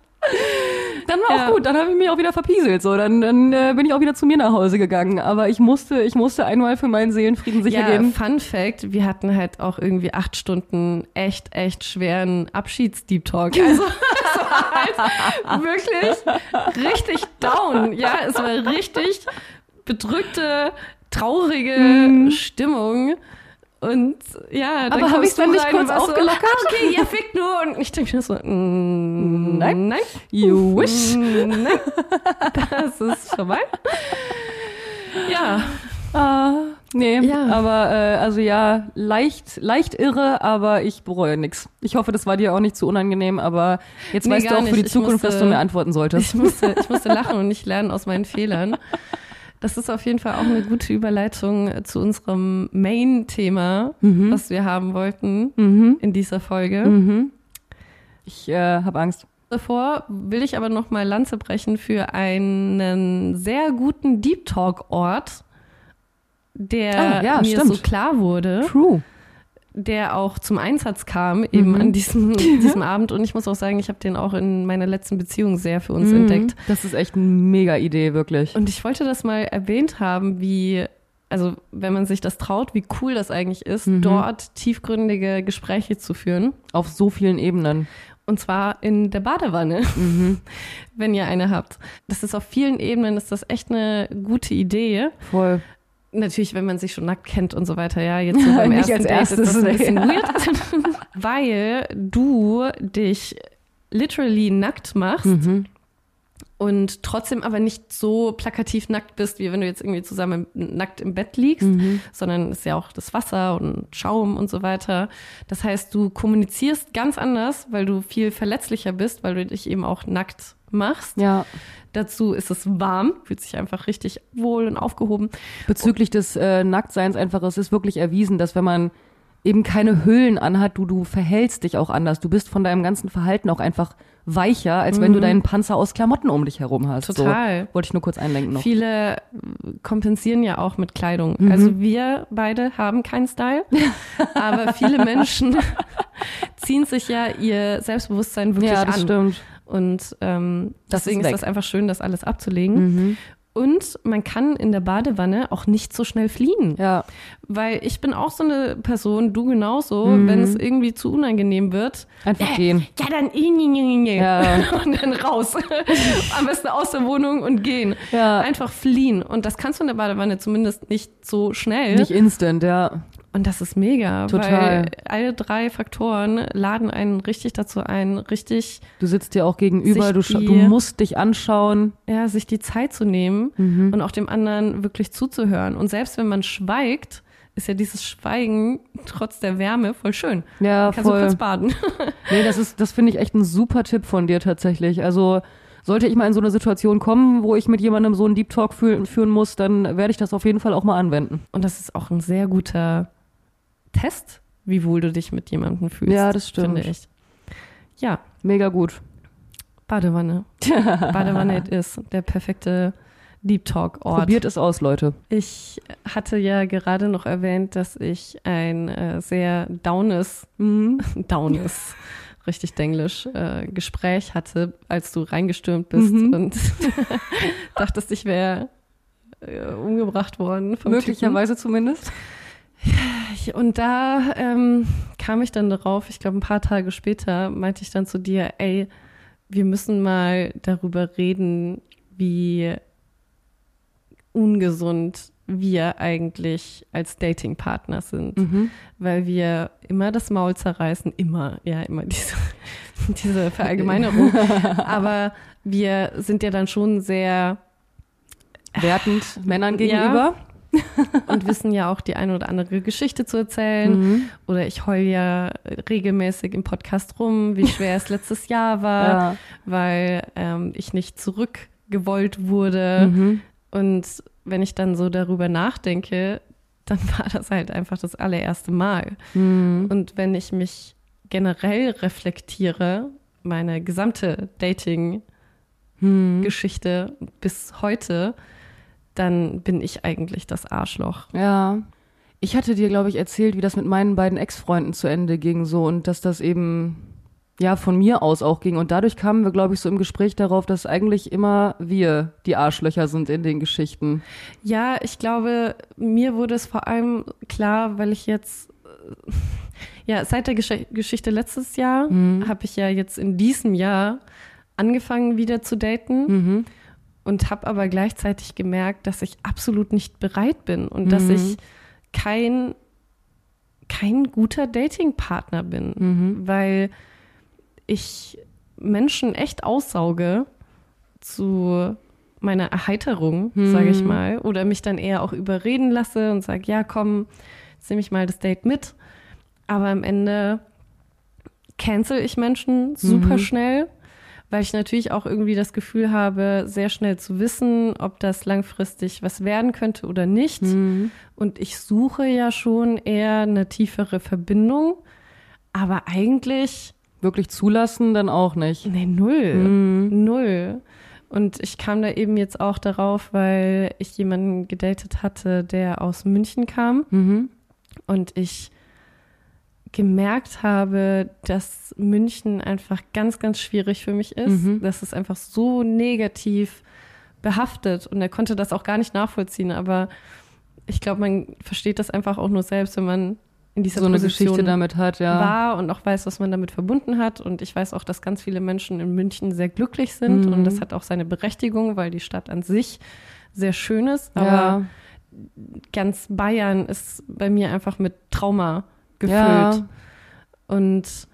Dann war Ja. auch gut, dann habe ich mich auch wieder verpieselt. So, dann, dann äh, bin ich auch wieder zu mir nach Hause gegangen. Aber ich musste, ich musste einmal für meinen Seelenfrieden sicher Ja, gehen. Fun Fact, wir hatten halt auch irgendwie acht Stunden echt, echt schweren Abschieds-Deep Talk. Also es war halt wirklich richtig down. Ja, es war richtig bedrückte, traurige Stimmung. Und ja, dann. Aber hab kommst ich's dann nicht kurz aufgelockert? So, okay, ihr fickt nur. Und ich denke mir so, mm, Nein. nein. You wish. Mm, Nein, das ist vorbei. Ja, Ah, nee, Ja. aber äh, also ja, leicht, leicht irre, aber ich bereue nichts. Ich hoffe, das war dir auch nicht zu unangenehm, aber jetzt Nee, weißt du auch für nicht. die Ich Zukunft, dass musste- du mir antworten solltest. Ich musste, ich musste lachen und nicht lernen aus meinen Fehlern. Das ist auf jeden Fall auch eine gute Überleitung zu unserem Main-Thema, mhm. was wir haben wollten mhm. in dieser Folge. Mhm. Ich äh, habe Angst. Davor will ich aber noch mal Lanze brechen für einen sehr guten Deep Talk Ort, der ah, ja, mir stimmt. so klar wurde. True der auch zum Einsatz kam, eben mhm. an diesem, diesem Abend. Und ich muss auch sagen, ich habe den auch in meiner letzten Beziehung sehr für uns mhm. entdeckt. Das ist echt eine mega Idee, wirklich. Und ich wollte das mal erwähnt haben, wie, also wenn man sich das traut, wie cool das eigentlich ist, mhm. dort tiefgründige Gespräche zu führen. Auf so vielen Ebenen. Und zwar in der Badewanne, mhm. wenn ihr eine habt. Das ist auf vielen Ebenen, ist das echt eine gute Idee. Voll. Natürlich, wenn man sich schon nackt kennt und so weiter, ja, jetzt so beim ersten als Date erstes, ist das ein bisschen ja. weird, weil du dich literally nackt machst mhm. und trotzdem aber nicht so plakativ nackt bist, wie wenn du jetzt irgendwie zusammen nackt im Bett liegst, mhm. sondern es ist ja auch das Wasser und Schaum und so weiter. Das heißt, du kommunizierst ganz anders, weil du viel verletzlicher bist, weil du dich eben auch nackt machst. Ja. Dazu ist es warm, fühlt sich einfach richtig wohl und aufgehoben. Bezüglich des äh, Nacktseins einfach, es ist wirklich erwiesen, dass wenn man eben keine Hüllen anhat, du, du verhältst dich auch anders. Du bist von deinem ganzen Verhalten auch einfach weicher, als mhm. wenn du mhm. deinen Panzer aus Klamotten um dich herum hast. Total. So, wollte ich nur kurz einlenken noch. Viele kompensieren ja auch mit Kleidung. Mhm. Also wir beide haben keinen Style, aber viele Menschen ziehen sich ja ihr Selbstbewusstsein wirklich ja, das an. Stimmt. Und ähm, deswegen ist, ist, das einfach schön, das alles abzulegen. Mhm. Und man kann in der Badewanne auch nicht so schnell fliehen. Ja. Weil ich bin auch so eine Person, du genauso, mhm. wenn es irgendwie zu unangenehm wird. Einfach äh, gehen. Ja, dann ja. und dann raus. Am besten aus der Wohnung und gehen. Ja. Einfach fliehen. Und das kannst du in der Badewanne zumindest nicht so schnell. Nicht instant, ja. Und das ist mega, Total. weil alle drei Faktoren laden einen richtig dazu ein, richtig. Du sitzt dir auch gegenüber, du, die, du, musst dich anschauen. Ja, sich die Zeit zu nehmen mhm. und auch dem anderen wirklich zuzuhören. Und selbst wenn man schweigt, ist ja dieses Schweigen trotz der Wärme voll schön. Ja, Kannst voll. du kurz baden. nee, das ist, das finde ich echt ein super Tipp von dir tatsächlich. Also, sollte ich mal in so eine Situation kommen, wo ich mit jemandem so einen Deep Talk führen muss, dann werde ich das auf jeden Fall auch mal anwenden. Und das ist auch ein sehr guter Test, wie wohl du dich mit jemandem fühlst. Ja, das stimmt. Finde ich. Ja. Mega gut. Badewanne. Badewanne ist der perfekte Deep Talk Ort. Probiert es aus, Leute. Ich hatte ja gerade noch erwähnt, dass ich ein äh, sehr downes, mhm. downes, richtig denglisch, äh, Gespräch hatte, als du reingestürmt bist mhm. und dachtest, ich wäre äh, umgebracht worden. Möglicherweise Typen. zumindest. Und da ähm, kam ich dann darauf, ich glaube ein paar Tage später, meinte ich dann zu dir, ey, wir müssen mal darüber reden, wie ungesund wir eigentlich als Datingpartner sind, mhm. weil wir immer das Maul zerreißen, immer, ja, immer diese, diese Verallgemeinerung. Aber wir sind ja dann schon sehr wertend Männern gegenüber. Ja, und wissen ja auch die eine oder andere Geschichte zu erzählen. Mhm. Oder ich heul ja regelmäßig im Podcast rum, wie schwer es letztes Jahr war, ja. weil ähm, ich nicht zurückgewollt wurde. Mhm. Und wenn ich dann so darüber nachdenke, dann war das halt einfach das allererste Mal. Mhm. Und wenn ich mich generell reflektiere, meine gesamte Dating-Geschichte bis heute, dann bin ich eigentlich das Arschloch. Ja. Ich hatte dir, glaube ich, erzählt, wie das mit meinen beiden Ex-Freunden zu Ende ging, so und dass das eben ja von mir aus auch ging. Und dadurch kamen wir, glaube ich, so im Gespräch darauf, dass eigentlich immer wir die Arschlöcher sind in den Geschichten. Ja, ich glaube, mir wurde es vor allem klar, weil ich jetzt äh, ja seit der Gesch Geschichte letztes Jahr mhm. habe ich ja jetzt in diesem Jahr angefangen wieder zu daten. Mhm und habe aber gleichzeitig gemerkt, dass ich absolut nicht bereit bin und mhm. dass ich kein, kein guter Datingpartner bin, mhm. weil ich Menschen echt aussauge zu meiner Erheiterung, mhm. sage ich mal, oder mich dann eher auch überreden lasse und sage, ja, komm, jetzt nehme ich mal das Date mit. Aber am Ende cancel ich Menschen super mhm. schnell weil ich natürlich auch irgendwie das Gefühl habe, sehr schnell zu wissen, ob das langfristig was werden könnte oder nicht. Mhm. Und ich suche ja schon eher eine tiefere Verbindung, aber eigentlich, Wirklich zulassen dann auch nicht. nee, null, Mhm. null. Und ich kam da eben jetzt auch darauf, weil ich jemanden gedatet hatte, der aus München kam. Mhm. und ich gemerkt habe, dass München einfach ganz, ganz schwierig für mich ist, Mhm. dass es einfach so negativ behaftet und er konnte das auch gar nicht nachvollziehen, aber ich glaube, man versteht das einfach auch nur selbst, wenn man in dieser So eine Position Geschichte damit hat, ja. war und auch weiß, was man damit verbunden hat. Und ich weiß auch, dass ganz viele Menschen in München sehr glücklich sind Mhm. und das hat auch seine Berechtigung, weil die Stadt an sich sehr schön ist. Aber ja. ganz Bayern ist bei mir einfach mit Trauma gefüllt. Ja. Und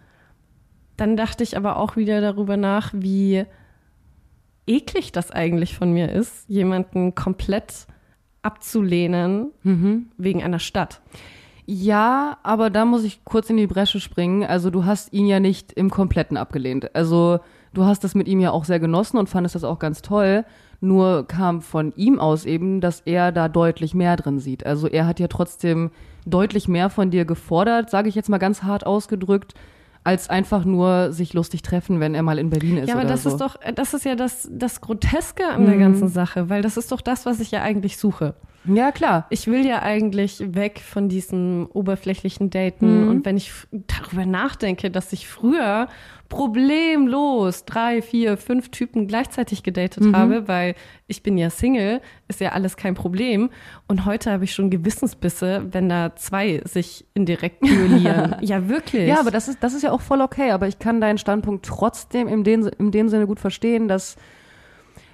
dann dachte ich aber auch wieder darüber nach, wie eklig das eigentlich von mir ist, jemanden komplett abzulehnen Mhm. wegen einer Stadt. Ja, aber da muss ich kurz in die Bresche springen. Also du hast ihn ja nicht im Kompletten abgelehnt. Also du hast das mit ihm ja auch sehr genossen und fandest das auch ganz toll. Nur kam von ihm aus eben, dass er da deutlich mehr drin sieht. Also er hat ja trotzdem deutlich mehr von dir gefordert, sage ich jetzt mal ganz hart ausgedrückt, als einfach nur sich lustig treffen, wenn er mal in Berlin ist. ja, aber das so. ist doch, das ist ja das, das Groteske an der Mhm. ganzen Sache, weil das ist doch das, was ich ja eigentlich suche. Ja, klar. Ich will ja eigentlich weg von diesem oberflächlichen Daten. Mhm. Und wenn ich darüber nachdenke, dass ich früher problemlos drei, vier, fünf Typen gleichzeitig gedatet Mhm. habe, weil ich bin ja Single, ist ja alles kein Problem. Und heute habe ich schon Gewissensbisse, wenn da zwei sich indirekt duellieren. ja, wirklich. Ja, aber das ist, das ist ja auch voll okay. Aber ich kann deinen Standpunkt trotzdem in dem, in dem Sinne gut verstehen, dass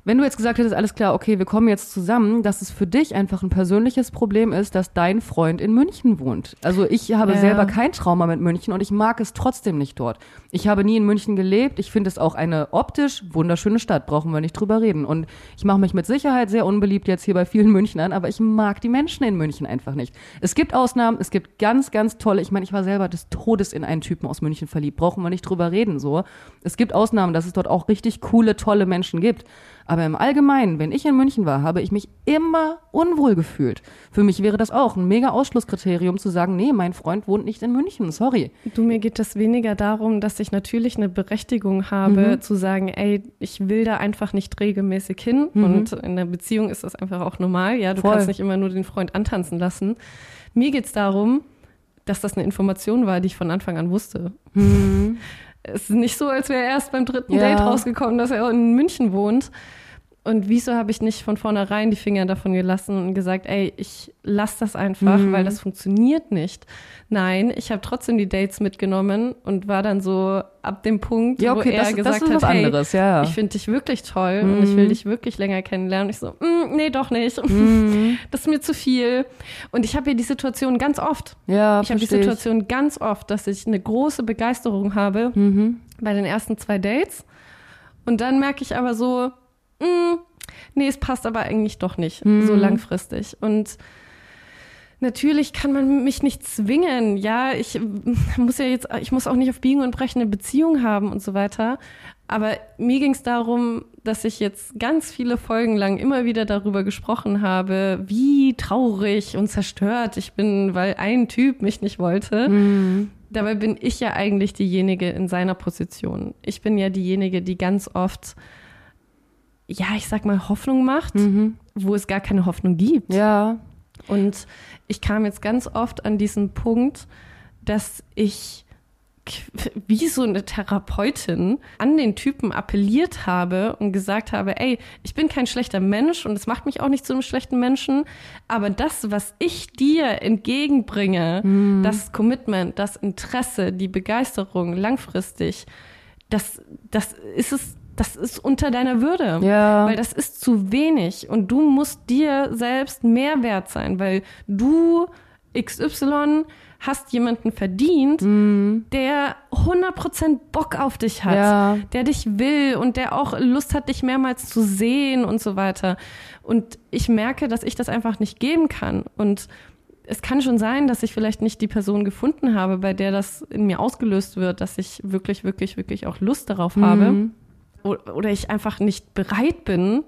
wenn du jetzt gesagt hättest, alles klar, okay, wir kommen jetzt zusammen, dass es für dich einfach ein persönliches Problem ist, dass dein Freund in München wohnt. Also ich habe Ja. selber kein Trauma mit München und ich mag es trotzdem nicht dort. Ich habe nie in München gelebt. Ich finde es auch eine optisch wunderschöne Stadt, brauchen wir nicht drüber reden. Und ich mache mich mit Sicherheit sehr unbeliebt jetzt hier bei vielen Münchnern, aber ich mag die Menschen in München einfach nicht. Es gibt Ausnahmen, es gibt ganz, ganz tolle, ich meine, ich war selber des Todes in einen Typen aus München verliebt, brauchen wir nicht drüber reden, so. Es gibt Ausnahmen, dass es dort auch richtig coole, tolle Menschen gibt. Aber im Allgemeinen, wenn ich in München war, habe ich mich immer unwohl gefühlt. Für mich wäre das auch ein mega Ausschlusskriterium zu sagen, nee, mein Freund wohnt nicht in München, sorry. Du, mir geht es weniger darum, dass ich natürlich eine Berechtigung habe, Mhm. zu sagen, ey, ich will da einfach nicht regelmäßig hin. Und in einer Beziehung ist das einfach auch normal. Ja, du Mhm. Voll. kannst nicht immer nur den Freund antanzen lassen. Mir geht es darum, dass das eine Information war, die ich von Anfang an wusste. Es ist nicht so, als wäre er erst beim dritten Ja. Date rausgekommen, dass er in München wohnt. Und wieso habe ich nicht von vornherein die Finger davon gelassen und gesagt, ey, ich lass das einfach, Mhm. weil das funktioniert nicht. Nein, ich habe trotzdem die Dates mitgenommen und war dann so ab dem Punkt, Ja, okay, wo er das, gesagt das ist was hat, hey, anderes, ja. ich finde dich wirklich toll und ich will Mhm. dich wirklich länger kennenlernen. Und ich so, mm, nee, doch nicht. Mhm. Das ist mir zu viel. Und ich habe hier die Situation ganz oft. Ja, Ich habe die Situation ganz oft, dass ich eine große Begeisterung habe Mhm. bei den ersten zwei Dates. Und dann merke ich aber so, mm, nee, es passt aber eigentlich doch nicht Mhm. so langfristig. Und natürlich kann man mich nicht zwingen. Ja, ich muss ja jetzt, ich muss auch nicht auf Biegen und Brechen eine Beziehung haben und so weiter. Aber mir ging es darum, dass ich jetzt ganz viele Folgen lang immer wieder darüber gesprochen habe, wie traurig und zerstört ich bin, weil ein Typ mich nicht wollte. Mhm. Dabei bin ich ja eigentlich diejenige in seiner Position. Ich bin ja diejenige, die ganz oft, ja, ich sag mal, Hoffnung macht, Mhm. wo es gar keine Hoffnung gibt. Ja, Und ich kam jetzt ganz oft an diesen Punkt, dass ich wie so eine Therapeutin an den Typen appelliert habe und gesagt habe, ey, ich bin kein schlechter Mensch und es macht mich auch nicht zu einem schlechten Menschen, aber das, was ich dir entgegenbringe, das Commitment, das Interesse, die Begeisterung langfristig, das, das ist es, das ist unter deiner Würde. ja. Weil das ist zu wenig und du musst dir selbst mehr wert sein, weil du XY hast jemanden verdient, der 100% Bock auf dich hat, Ja. der dich will und der auch Lust hat, dich mehrmals zu sehen und so weiter. Und ich merke, dass ich das einfach nicht geben kann. Und es kann schon sein, dass ich vielleicht nicht die Person gefunden habe, bei der das in mir ausgelöst wird, dass ich wirklich, wirklich, wirklich auch Lust darauf habe. Oder ich einfach nicht bereit bin,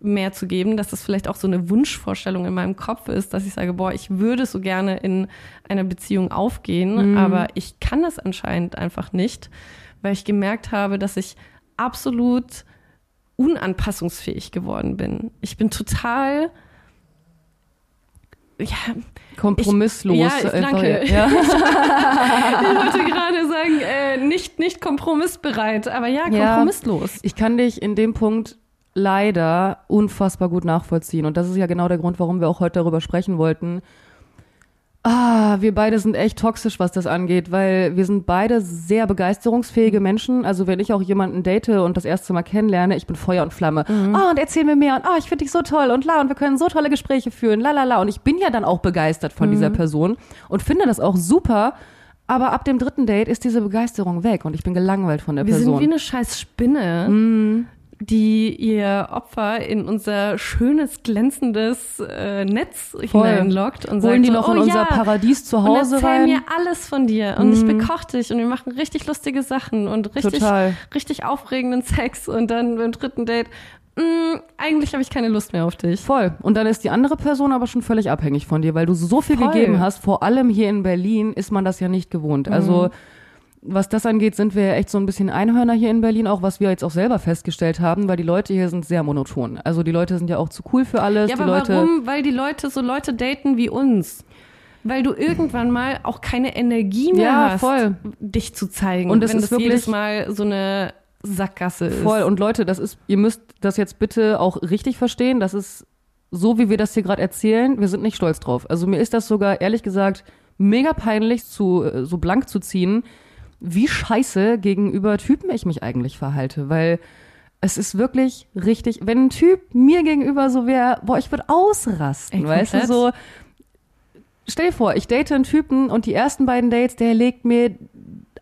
mehr zu geben, dass das vielleicht auch so eine Wunschvorstellung in meinem Kopf ist, dass ich sage, boah, ich würde so gerne in einer Beziehung aufgehen, mhm. aber ich kann es anscheinend einfach nicht, weil ich gemerkt habe, dass ich absolut unanpassungsfähig geworden bin. Ich bin total ja, kompromisslos. Ich, ja, ich, danke. Ja. ich wollte gerade sagen, äh, nicht, nicht kompromissbereit, aber ja, kompromisslos. Ja, ich kann dich in dem Punkt leider unfassbar gut nachvollziehen. Und das ist ja genau der Grund, warum wir auch heute darüber sprechen wollten. Ah, wir beide sind echt toxisch, was das angeht, weil wir sind beide sehr begeisterungsfähige Menschen. Also wenn ich auch jemanden date und das erste Mal kennenlerne, ich bin Feuer und Flamme. Mhm. Oh, und erzähl mir mehr und oh, ich finde dich so toll und la und wir können so tolle Gespräche führen, la la la. Und ich bin ja dann auch begeistert von mhm. dieser Person und finde das auch super. Aber ab dem dritten Date ist diese Begeisterung weg und ich bin gelangweilt von der wir Person. Wir sind wie eine scheiß Spinne. Mhm die ihr Opfer in unser schönes, glänzendes äh, Netz Voll. hineinlockt und Holen sagt die noch in oh, unser ja. Paradies zu Hause und rein. mir alles von dir und mm. ich bekoche dich und wir machen richtig lustige Sachen und richtig, richtig aufregenden Sex und dann beim dritten Date Mm, eigentlich habe ich keine Lust mehr auf dich. Voll. Und dann ist die andere Person aber schon völlig abhängig von dir, weil du so viel Voll. gegeben hast. Vor allem hier in Berlin ist man das ja nicht gewohnt. Also mhm was das angeht, sind wir ja echt so ein bisschen Einhörner hier in Berlin, auch was wir jetzt auch selber festgestellt haben, weil die Leute hier sind sehr monoton. Also die Leute sind ja auch zu cool für alles. Ja, aber Leute warum? Weil die Leute so Leute daten wie uns. Weil du irgendwann mal auch keine Energie mehr ja, hast, voll. dich zu zeigen. Und es ist wirklich jedes Mal so eine Sackgasse ist. Voll. Und Leute, das ist, ihr müsst das jetzt bitte auch richtig verstehen. Das ist so, wie wir das hier gerade erzählen. Wir sind nicht stolz drauf. Also mir ist das sogar ehrlich gesagt mega peinlich, zu äh, so blank zu ziehen wie scheiße gegenüber Typen ich mich eigentlich verhalte, weil es ist wirklich richtig, wenn ein Typ mir gegenüber so wäre, boah, ich würde ausrasten, Ey, weißt du, so. Stell dir vor, ich date einen Typen und die ersten beiden Dates, der legt mir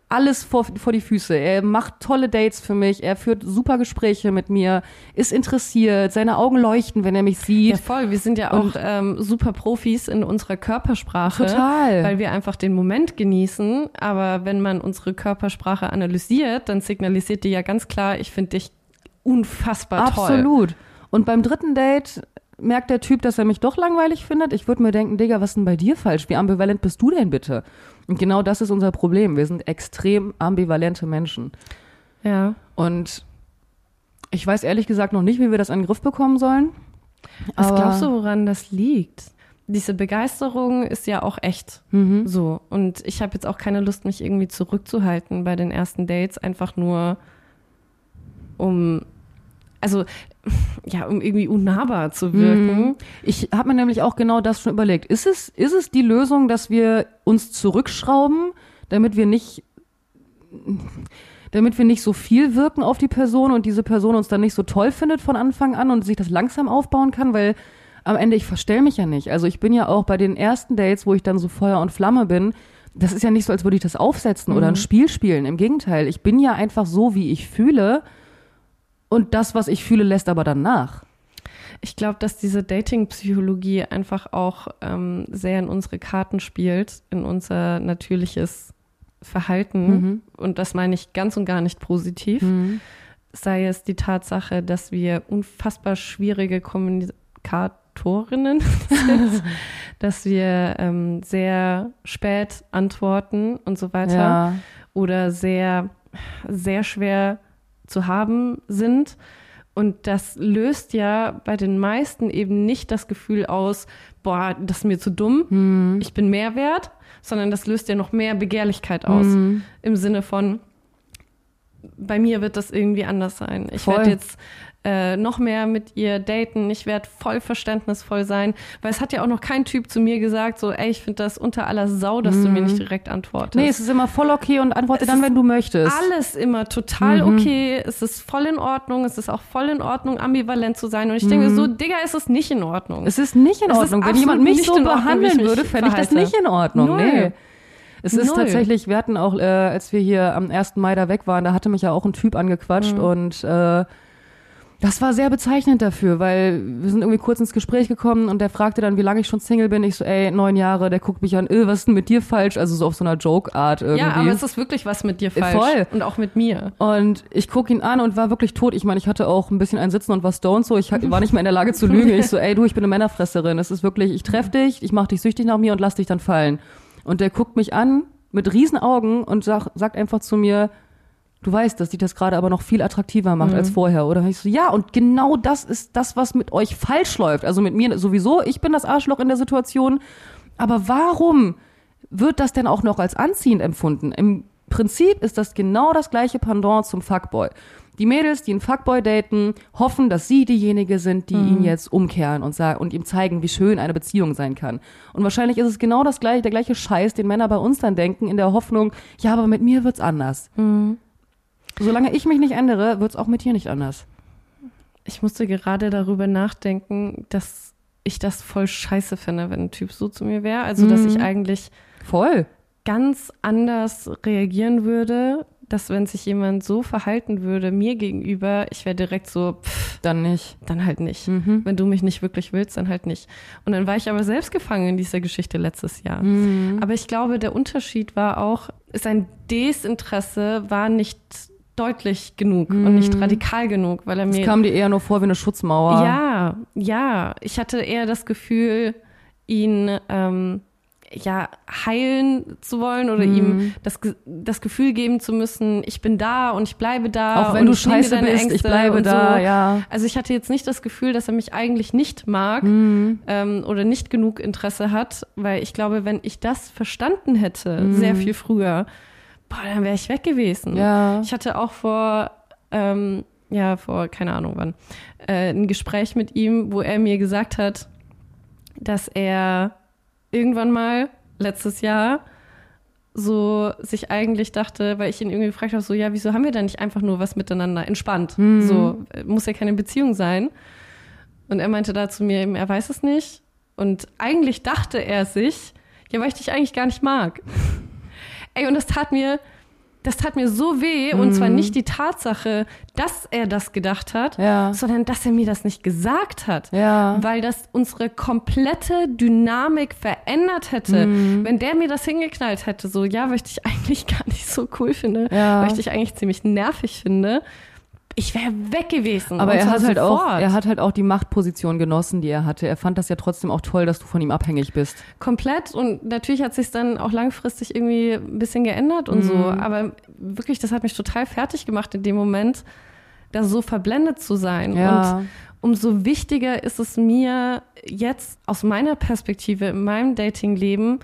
alles vor, vor die Füße. Er macht tolle Dates für mich, er führt super Gespräche mit mir, ist interessiert, seine Augen leuchten, wenn er mich sieht. Ja, voll. Wir sind ja auch ähm, super Profis in unserer Körpersprache. Total. Weil wir einfach den Moment genießen. Aber wenn man unsere Körpersprache analysiert, dann signalisiert die ja ganz klar, ich finde dich unfassbar Absolut. toll. Absolut. Und beim dritten Date merkt der Typ, dass er mich doch langweilig findet. Ich würde mir denken, Digga, was ist denn bei dir falsch? Wie ambivalent bist du denn bitte? Und genau das ist unser Problem. Wir sind extrem ambivalente Menschen. Ja. Und ich weiß ehrlich gesagt noch nicht, wie wir das in den Griff bekommen sollen. Was glaubst du, woran das liegt? Diese Begeisterung ist ja auch echt mhm. so. Und ich habe jetzt auch keine Lust, mich irgendwie zurückzuhalten bei den ersten Dates, einfach nur um also ja, um irgendwie unnahbar zu wirken. Mhm. Ich habe mir nämlich auch genau das schon überlegt. Ist es, ist es die Lösung, dass wir uns zurückschrauben, damit wir nicht, damit wir nicht so viel wirken auf die Person und diese Person uns dann nicht so toll findet von Anfang an und sich das langsam aufbauen kann, weil am Ende ich verstell mich ja nicht. Also ich bin ja auch bei den ersten Dates, wo ich dann so Feuer und Flamme bin, das ist ja nicht so, als würde ich das aufsetzen mhm. oder ein Spiel spielen. Im Gegenteil, ich bin ja einfach so, wie ich fühle und das, was ich fühle, lässt aber dann nach. Ich glaube, dass diese Dating-Psychologie einfach auch ähm, sehr in unsere Karten spielt, in unser natürliches Verhalten. Mhm. Und das meine ich ganz und gar nicht positiv. Mhm. Sei es die Tatsache, dass wir unfassbar schwierige Kommunikatorinnen sind, dass wir ähm, sehr spät antworten und so weiter. Ja. Oder sehr, sehr schwer zu haben sind. Und das löst ja bei den meisten eben nicht das Gefühl aus, boah, das ist mir zu dumm, mhm. ich bin mehr wert, sondern das löst ja noch mehr Begehrlichkeit aus. Mhm. Im Sinne von, bei mir wird das irgendwie anders sein. Ich werde jetzt äh, noch mehr mit ihr daten. Ich werde voll verständnisvoll sein, weil es hat ja auch noch kein Typ zu mir gesagt, so, ey, ich finde das unter aller Sau, dass mhm. du mir nicht mhm. direkt antwortest. Nee, es ist immer voll okay und antworte es dann, wenn du möchtest. Alles immer total mhm. okay. Es ist voll in Ordnung. Es ist auch voll in Ordnung, ambivalent zu sein. Und ich mhm. denke so, Digga, ist es nicht in Ordnung. Es ist nicht in Ordnung. Wenn jemand mich so behandeln würde, fände ich das nicht in Ordnung. Null. Nee. Es ist Null. tatsächlich, wir hatten auch, äh, als wir hier am 1. Mai da weg waren, da hatte mich ja auch ein Typ angequatscht mhm. und äh, Das war sehr bezeichnend dafür, weil wir sind irgendwie kurz ins Gespräch gekommen und der fragte dann, wie lange ich schon Single bin. Ich so, ey, neun Jahre. Der guckt mich an, äh, was ist denn mit dir falsch? Also so auf so einer Joke-Art irgendwie. Ja, aber es ist wirklich was mit dir falsch. Voll. Und auch mit mir. Und ich guck ihn an und war wirklich tot. Ich meine, ich hatte auch ein bisschen ein Sitzen und war stoned so. Ich war nicht mehr in der Lage zu lügen. Ich so, ey, du, ich bin eine Männerfresserin. Es ist wirklich, ich treff dich, ich mach dich süchtig nach mir und lass dich dann fallen. Und der guckt mich an mit riesen Augen und sag, sagt einfach zu mir, du weißt, dass die das gerade aber noch viel attraktiver macht Mhm. als vorher. Oder ich so, ja, und genau das ist das, was mit euch falsch läuft. Also mit mir sowieso, ich bin das Arschloch in der Situation. Aber warum wird das denn auch noch als anziehend empfunden? Im Prinzip ist das genau das gleiche Pendant zum Fuckboy. Die Mädels, die einen Fuckboy daten, hoffen, dass sie diejenige sind, die ihn jetzt umkehren und sagen und ihm zeigen, wie schön eine Beziehung sein kann. Und wahrscheinlich ist es genau das gleiche, der gleiche Scheiß, den Männer bei uns dann denken, in der Hoffnung, ja, aber mit mir wird's anders. Solange ich mich nicht ändere, wird's auch mit dir nicht anders. Ich musste gerade darüber nachdenken, dass ich das voll scheiße finde, wenn ein Typ so zu mir wäre. Also, dass Mhm. ich eigentlich Voll. ganz anders reagieren würde, dass wenn sich jemand so verhalten würde mir gegenüber, ich wäre direkt so, pff, Dann nicht. dann halt nicht. Mhm. Wenn du mich nicht wirklich willst, dann halt nicht. Und dann war ich aber selbst gefangen in dieser Geschichte letztes Jahr. Mhm. Aber ich glaube, der Unterschied war auch, sein Desinteresse war nicht deutlich genug und nicht radikal genug, weil er Es mir kam dir eher nur vor wie eine Schutzmauer. ja, ja. Ich hatte eher das Gefühl, ihn ähm, ja heilen zu wollen oder Mhm. ihm das, das Gefühl geben zu müssen, ich bin da und ich bleibe da. Auch wenn und du ich scheiße deine bist, ich Ängste bleibe und da, so. ja. Also ich hatte jetzt nicht das Gefühl, dass er mich eigentlich nicht mag Mhm. ähm, oder nicht genug Interesse hat, weil ich glaube, wenn ich das verstanden hätte, Mhm. sehr viel früher, boah, dann wäre ich weg gewesen. Ja. Ich hatte auch vor, ähm, ja, vor keine Ahnung wann, äh, ein Gespräch mit ihm, wo er mir gesagt hat, dass er irgendwann mal letztes Jahr so sich eigentlich dachte, weil ich ihn irgendwie gefragt habe, so ja, wieso haben wir da nicht einfach nur was miteinander entspannt? So äh, muss ja keine Beziehung sein. Und er meinte da zu mir, eben, er weiß es nicht. Und eigentlich dachte er sich, ja, weil ich dich eigentlich gar nicht mag. Ey, und das tat mir, das tat mir so weh. Und zwar nicht die Tatsache, dass er das gedacht hat, Ja. sondern dass er mir das nicht gesagt hat. Ja. Weil das unsere komplette Dynamik verändert hätte. Mhm. Wenn der mir das hingeknallt hätte, so, ja, weil ich dich eigentlich gar nicht so cool finde, Ja. weil ich dich eigentlich ziemlich nervig finde, ich wäre weg gewesen. Aber er hat halt auch, er hat halt auch die Machtposition genossen, die er hatte. Er fand das ja trotzdem auch toll, dass du von ihm abhängig bist. komplett und natürlich hat sich dann auch langfristig irgendwie ein bisschen geändert und so, Mhm. aber wirklich, das hat mich total fertig gemacht in dem Moment, da so verblendet zu sein Ja. und umso wichtiger ist es mir jetzt aus meiner Perspektive in meinem Datingleben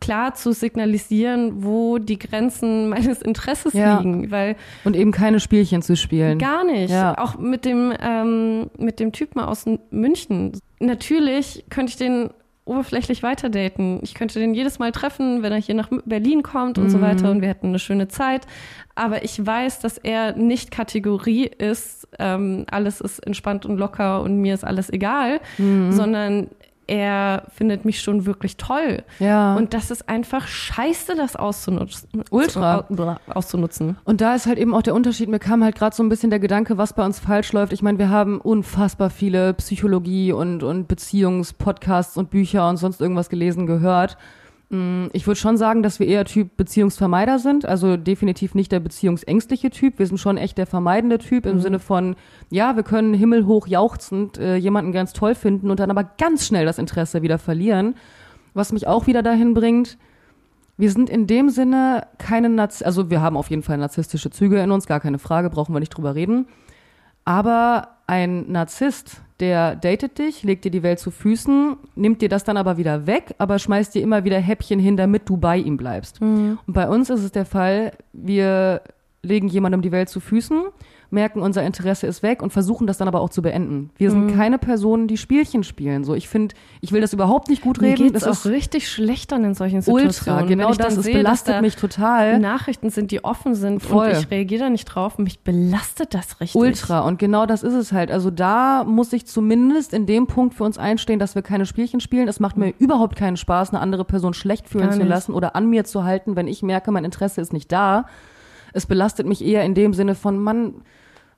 klar zu signalisieren, wo die Grenzen meines Interesses Ja. liegen, weil Und eben keine Spielchen zu spielen. Gar nicht. Ja. Auch mit dem, ähm, mit dem Typen aus München. Natürlich könnte ich den oberflächlich weiter daten. Ich könnte den jedes Mal treffen, wenn er hier nach Berlin kommt und Mhm. so weiter und wir hätten eine schöne Zeit. Aber ich weiß, dass er nicht Kategorie ist, ähm, alles ist entspannt und locker und mir ist alles egal, Mhm. sondern er findet mich schon wirklich toll. Ja. Und das ist einfach scheiße, das auszunutzen. Ultra. Au- Auszunutzen. Und da ist halt eben auch der Unterschied. Mir kam halt gerade so ein bisschen der Gedanke, was bei uns falsch läuft. Ich meine, wir haben unfassbar viele Psychologie und, und Beziehungspodcasts und Bücher und sonst irgendwas gelesen, gehört. Mm, Ich würde schon sagen, dass wir eher Typ Beziehungsvermeider sind. Also definitiv nicht der beziehungsängstliche Typ. Wir sind schon echt der vermeidende Typ im Sinne von, ja, wir können himmelhoch jauchzend äh, jemanden ganz toll finden und dann aber ganz schnell das Interesse wieder verlieren. Was mich auch wieder dahin bringt, wir sind in dem Sinne keine Narz also wir haben auf jeden Fall narzisstische Züge in uns, gar keine Frage, brauchen wir nicht drüber reden. Aber ein Narzisst, der datet dich, legt dir die Welt zu Füßen, nimmt dir das dann aber wieder weg, aber schmeißt dir immer wieder Häppchen hin, damit du bei ihm bleibst. Und bei uns ist es der Fall, wir legen jemandem die Welt zu Füßen, merken, unser Interesse ist weg und versuchen das dann aber auch zu beenden. Wir sind keine Personen, die Spielchen spielen. So, ich finde, ich will das überhaupt nicht gut Mir reden. geht's das auch richtig schlecht dann in solchen Situationen. ultra, genau das. Es belastet da mich total. Nachrichten sind, die offen sind Voll. und ich reagiere da nicht drauf. Mich belastet das richtig. Ultra. Und genau das ist es halt. Also da muss ich zumindest in dem Punkt für uns einstehen, dass wir keine Spielchen spielen. Es macht mir überhaupt keinen Spaß, eine andere Person schlecht fühlen zu lassen oder an mir zu halten, wenn ich merke, mein Interesse ist nicht da. Es belastet mich eher in dem Sinne von, Mann,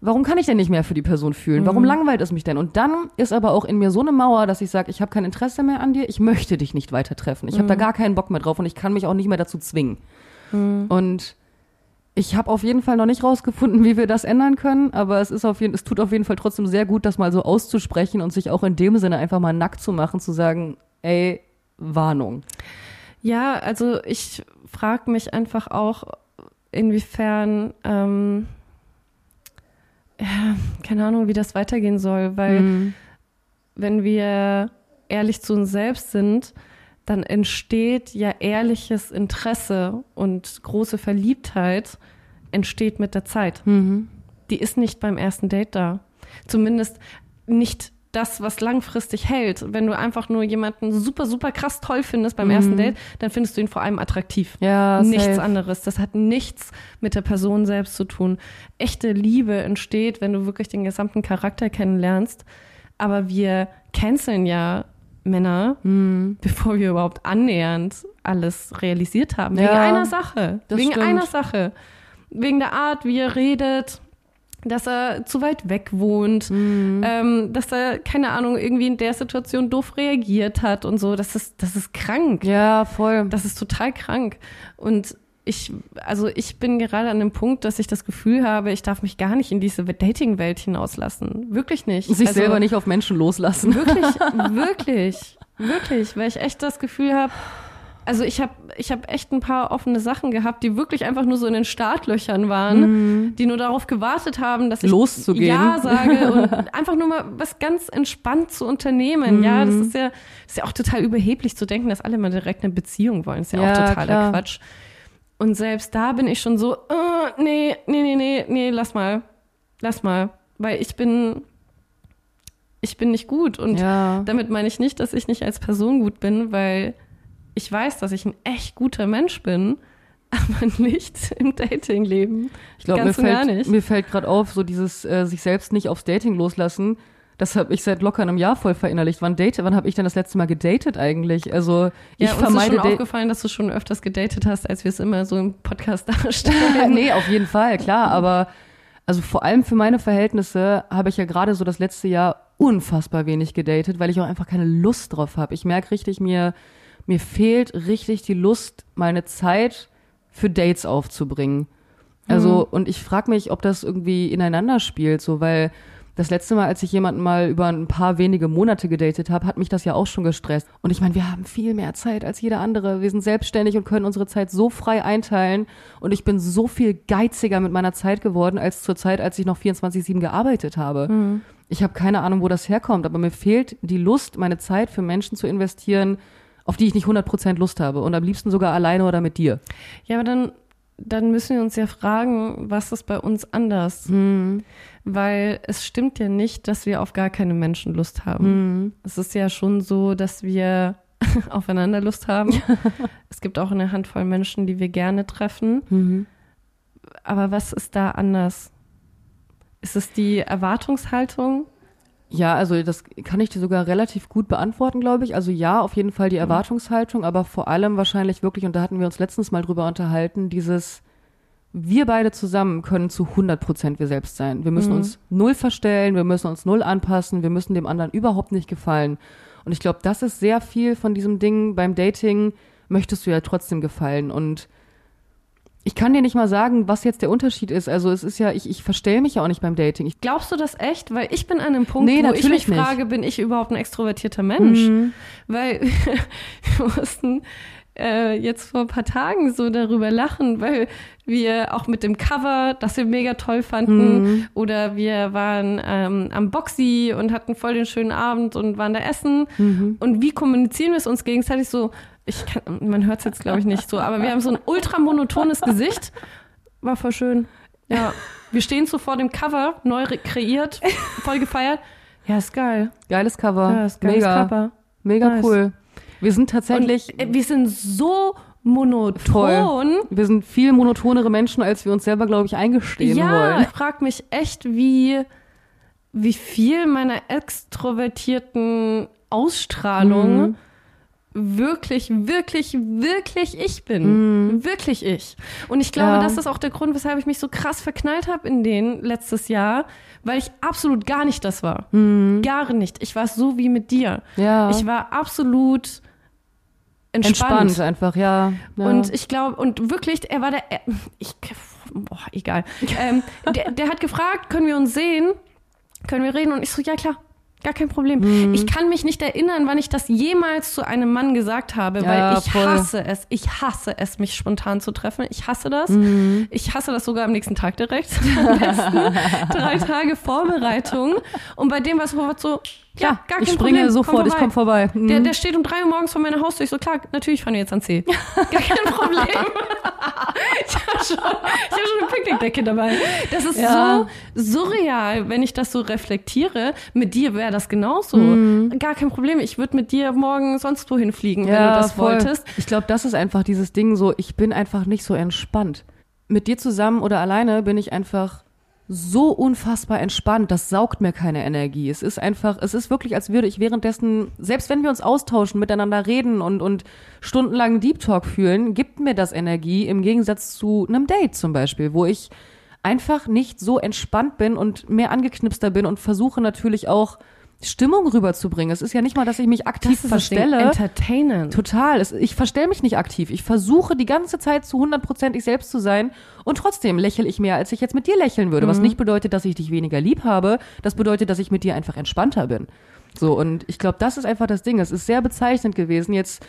warum kann ich denn nicht mehr für die Person fühlen? Warum langweilt es mich denn? Und dann ist aber auch in mir so eine Mauer, dass ich sage, ich habe kein Interesse mehr an dir, ich möchte dich nicht weiter treffen. Ich habe da gar keinen Bock mehr drauf und ich kann mich auch nicht mehr dazu zwingen. Und ich habe auf jeden Fall noch nicht rausgefunden, wie wir das ändern können, aber es ist auf jeden, es tut auf jeden Fall trotzdem sehr gut, das mal so auszusprechen und sich auch in dem Sinne einfach mal nackt zu machen, zu sagen, ey, Warnung. Ja, also ich frage mich einfach auch, inwiefern, ähm, ja, keine Ahnung, wie das weitergehen soll, weil Mhm. wenn wir ehrlich zu uns selbst sind, dann entsteht ja ehrliches Interesse und große Verliebtheit entsteht mit der Zeit. Mhm. Die ist nicht beim ersten Date da. Zumindest nicht das, was langfristig hält. Wenn du einfach nur jemanden super, super krass toll findest beim ersten Date, dann findest du ihn vor allem attraktiv. Ja, nichts safe. anderes. Das hat nichts mit der Person selbst zu tun. Echte Liebe entsteht, wenn du wirklich den gesamten Charakter kennenlernst. Aber wir canceln ja Männer, Mhm. bevor wir überhaupt annähernd alles realisiert haben. Wegen Ja, einer Sache. Wegen stimmt. einer Sache. Wegen der Art, wie er redet, dass er zu weit weg wohnt, Mhm. ähm, dass er, keine Ahnung, irgendwie in der Situation doof reagiert hat und so. Das ist, das ist krank. Ja, voll. Das ist total krank. Und ich, also ich bin gerade an dem Punkt, dass ich das Gefühl habe, ich darf mich gar nicht in diese Dating-Welt hinauslassen. Wirklich nicht. Sich Also selber nicht auf Menschen loslassen. Wirklich, wirklich, wirklich, weil ich echt das Gefühl habe, also ich habe ich hab echt ein paar offene Sachen gehabt, die wirklich einfach nur so in den Startlöchern waren, die nur darauf gewartet haben, dass ich Loszugehen. Ja sage und einfach nur mal was ganz entspannt zu unternehmen. Ja, das ist ja, ist ja auch total überheblich zu denken, dass alle mal direkt eine Beziehung wollen. ist ja, Ja, auch totaler klar. Quatsch. Und selbst da bin ich schon so, äh, nee, nee, nee, nee, nee, lass mal. Lass mal. Weil ich bin, ich bin nicht gut. Und Ja. damit meine ich nicht, dass ich nicht als Person gut bin, weil ich weiß, dass ich ein echt guter Mensch bin, aber nicht im Datingleben. Ich glaube, mir fällt, mir fällt gerade auf, so dieses äh, sich selbst nicht aufs Dating loslassen. Das habe ich seit locker einem Jahr voll verinnerlicht. Wann date, wann habe ich denn das letzte Mal gedatet eigentlich? Also ich Ja, uns ist vermeide schon Da- aufgefallen, dass du schon öfters gedatet hast, als wir es immer so im Podcast darstellen. nee, auf jeden Fall, klar. Aber also vor allem für meine Verhältnisse habe ich ja gerade so das letzte Jahr unfassbar wenig gedatet, weil ich auch einfach keine Lust drauf habe. Ich merke richtig, mir, mir fehlt richtig die Lust, meine Zeit für Dates aufzubringen. Also, und ich frage mich, ob das irgendwie ineinander spielt, so, weil das letzte Mal, als ich jemanden mal über ein paar wenige Monate gedatet habe, hat mich das ja auch schon gestresst. Und ich meine, wir haben viel mehr Zeit als jeder andere. Wir sind selbstständig und können unsere Zeit so frei einteilen. Und ich bin so viel geiziger mit meiner Zeit geworden als zur Zeit, als ich noch 24-7 gearbeitet habe. Ich habe keine Ahnung, wo das herkommt, aber mir fehlt die Lust, meine Zeit für Menschen zu investieren, auf die ich nicht 100% Lust habe. Und am liebsten sogar alleine oder mit dir. Ja, aber dann, dann müssen wir uns ja fragen, was ist bei uns anders? Hm. Weil es stimmt ja nicht, dass wir auf gar keine Menschen Lust haben. Es ist ja schon so, dass wir aufeinander Lust haben. es gibt auch eine Handvoll Menschen, die wir gerne treffen. Aber was ist da anders? Ist es die Erwartungshaltung? Ja, also das kann ich dir sogar relativ gut beantworten, glaube ich. Also ja, auf jeden Fall die Erwartungshaltung, aber vor allem wahrscheinlich wirklich, und da hatten wir uns letztens mal drüber unterhalten, dieses, wir beide zusammen können zu 100 Prozent wir selbst sein. Wir müssen uns null verstellen, wir müssen uns null anpassen, wir müssen dem anderen überhaupt nicht gefallen. Und ich glaube, das ist sehr viel von diesem Ding beim Dating, möchtest du ja trotzdem gefallen. Und ich kann dir nicht mal sagen, was jetzt der Unterschied ist. Also es ist ja, ich, ich verstell mich ja auch nicht beim Dating. Ich Glaubst du das echt? Weil ich bin an einem Punkt, Nee, wo ich mich nicht. frage, bin ich überhaupt ein extrovertierter Mensch? Mhm. Weil wir mussten äh, jetzt vor ein paar Tagen so darüber lachen, weil wir auch mit dem Cover, das wir mega toll fanden, Mhm. oder wir waren ähm, am Boxy und hatten voll den schönen Abend und waren da essen. Mhm. Und wie kommunizieren wir es uns gegenseitig so? Ich kann, man hört es jetzt, glaube ich, nicht so, aber wir haben so ein ultra monotones Gesicht. War voll schön. Ja. Wir stehen so vor dem Cover, neu re- kreiert, voll gefeiert. Ja, ist geil. Geiles Cover. Ja, ist geiles Mega. Cover. Mega Nice. cool. Wir sind tatsächlich Und, äh, wir sind so monoton. toll. Wir sind viel monotonere Menschen, als wir uns selber, glaube ich, eingestehen ja, wollen. ich frage mich echt, wie, wie viel meiner extrovertierten Ausstrahlung Mhm. Wirklich, wirklich, wirklich ich bin. Mm. Wirklich ich. Und ich glaube, ja. das ist auch der Grund, weshalb ich mich so krass verknallt habe in den letztes Jahr, weil ich absolut gar nicht das war. Mm. Gar nicht. Ich war so wie mit dir. Ja. Ich war absolut entspannt. Entspannt einfach, ja. ja. Und ich glaube, und wirklich, er war der, ich, boah, egal. ähm, der, der hat gefragt, können wir uns sehen? Können wir reden? Und ich so, ja klar. Gar kein Problem. Mhm. Ich kann mich nicht erinnern, wann ich das jemals zu einem Mann gesagt habe, ja, weil ich voll. hasse es. Ich hasse es, mich spontan zu treffen. Ich hasse das. Mhm. Ich hasse das sogar am nächsten Tag direkt. Am besten drei Tage Vorbereitung. Und bei dem war es so, ja, gar kein ich springe Problem. sofort, komm ich komme vorbei. Mhm. Der, der steht um drei Uhr morgens vor meiner Haustür. Ich so, klar, natürlich fahren wir jetzt an C. Gar kein Problem. ich habe schon, hab schon eine Picknickdecke dabei. Das ist ja. so surreal, wenn ich das so reflektiere. Mit dir wäre das genauso. Mhm. Gar kein Problem. Ich würde mit dir morgen sonst wohin fliegen, ja, wenn du das voll. wolltest. Ich glaube, das ist einfach dieses Ding so, ich bin einfach nicht so entspannt. Mit dir zusammen oder alleine bin ich einfach so unfassbar entspannt, das saugt mir keine Energie. Es ist einfach, es ist wirklich, als würde ich währenddessen, selbst wenn wir uns austauschen, miteinander reden und, und stundenlang Deep Talk fühlen, gibt mir das Energie im Gegensatz zu einem Date zum Beispiel, wo ich einfach nicht so entspannt bin und mehr angeknipster bin und versuche natürlich auch Stimmung rüberzubringen. Es ist ja nicht mal, dass ich mich aktiv das ist verstelle. Entertainen. Total. Ich verstelle mich nicht aktiv. Ich versuche die ganze Zeit zu 100% ich selbst zu sein und trotzdem lächle ich mehr, als ich jetzt mit dir lächeln würde. Mhm. Was nicht bedeutet, dass ich dich weniger lieb habe. Das bedeutet, dass ich mit dir einfach entspannter bin. So, und ich glaube, das ist einfach das Ding. Es ist sehr bezeichnend gewesen. Jetzt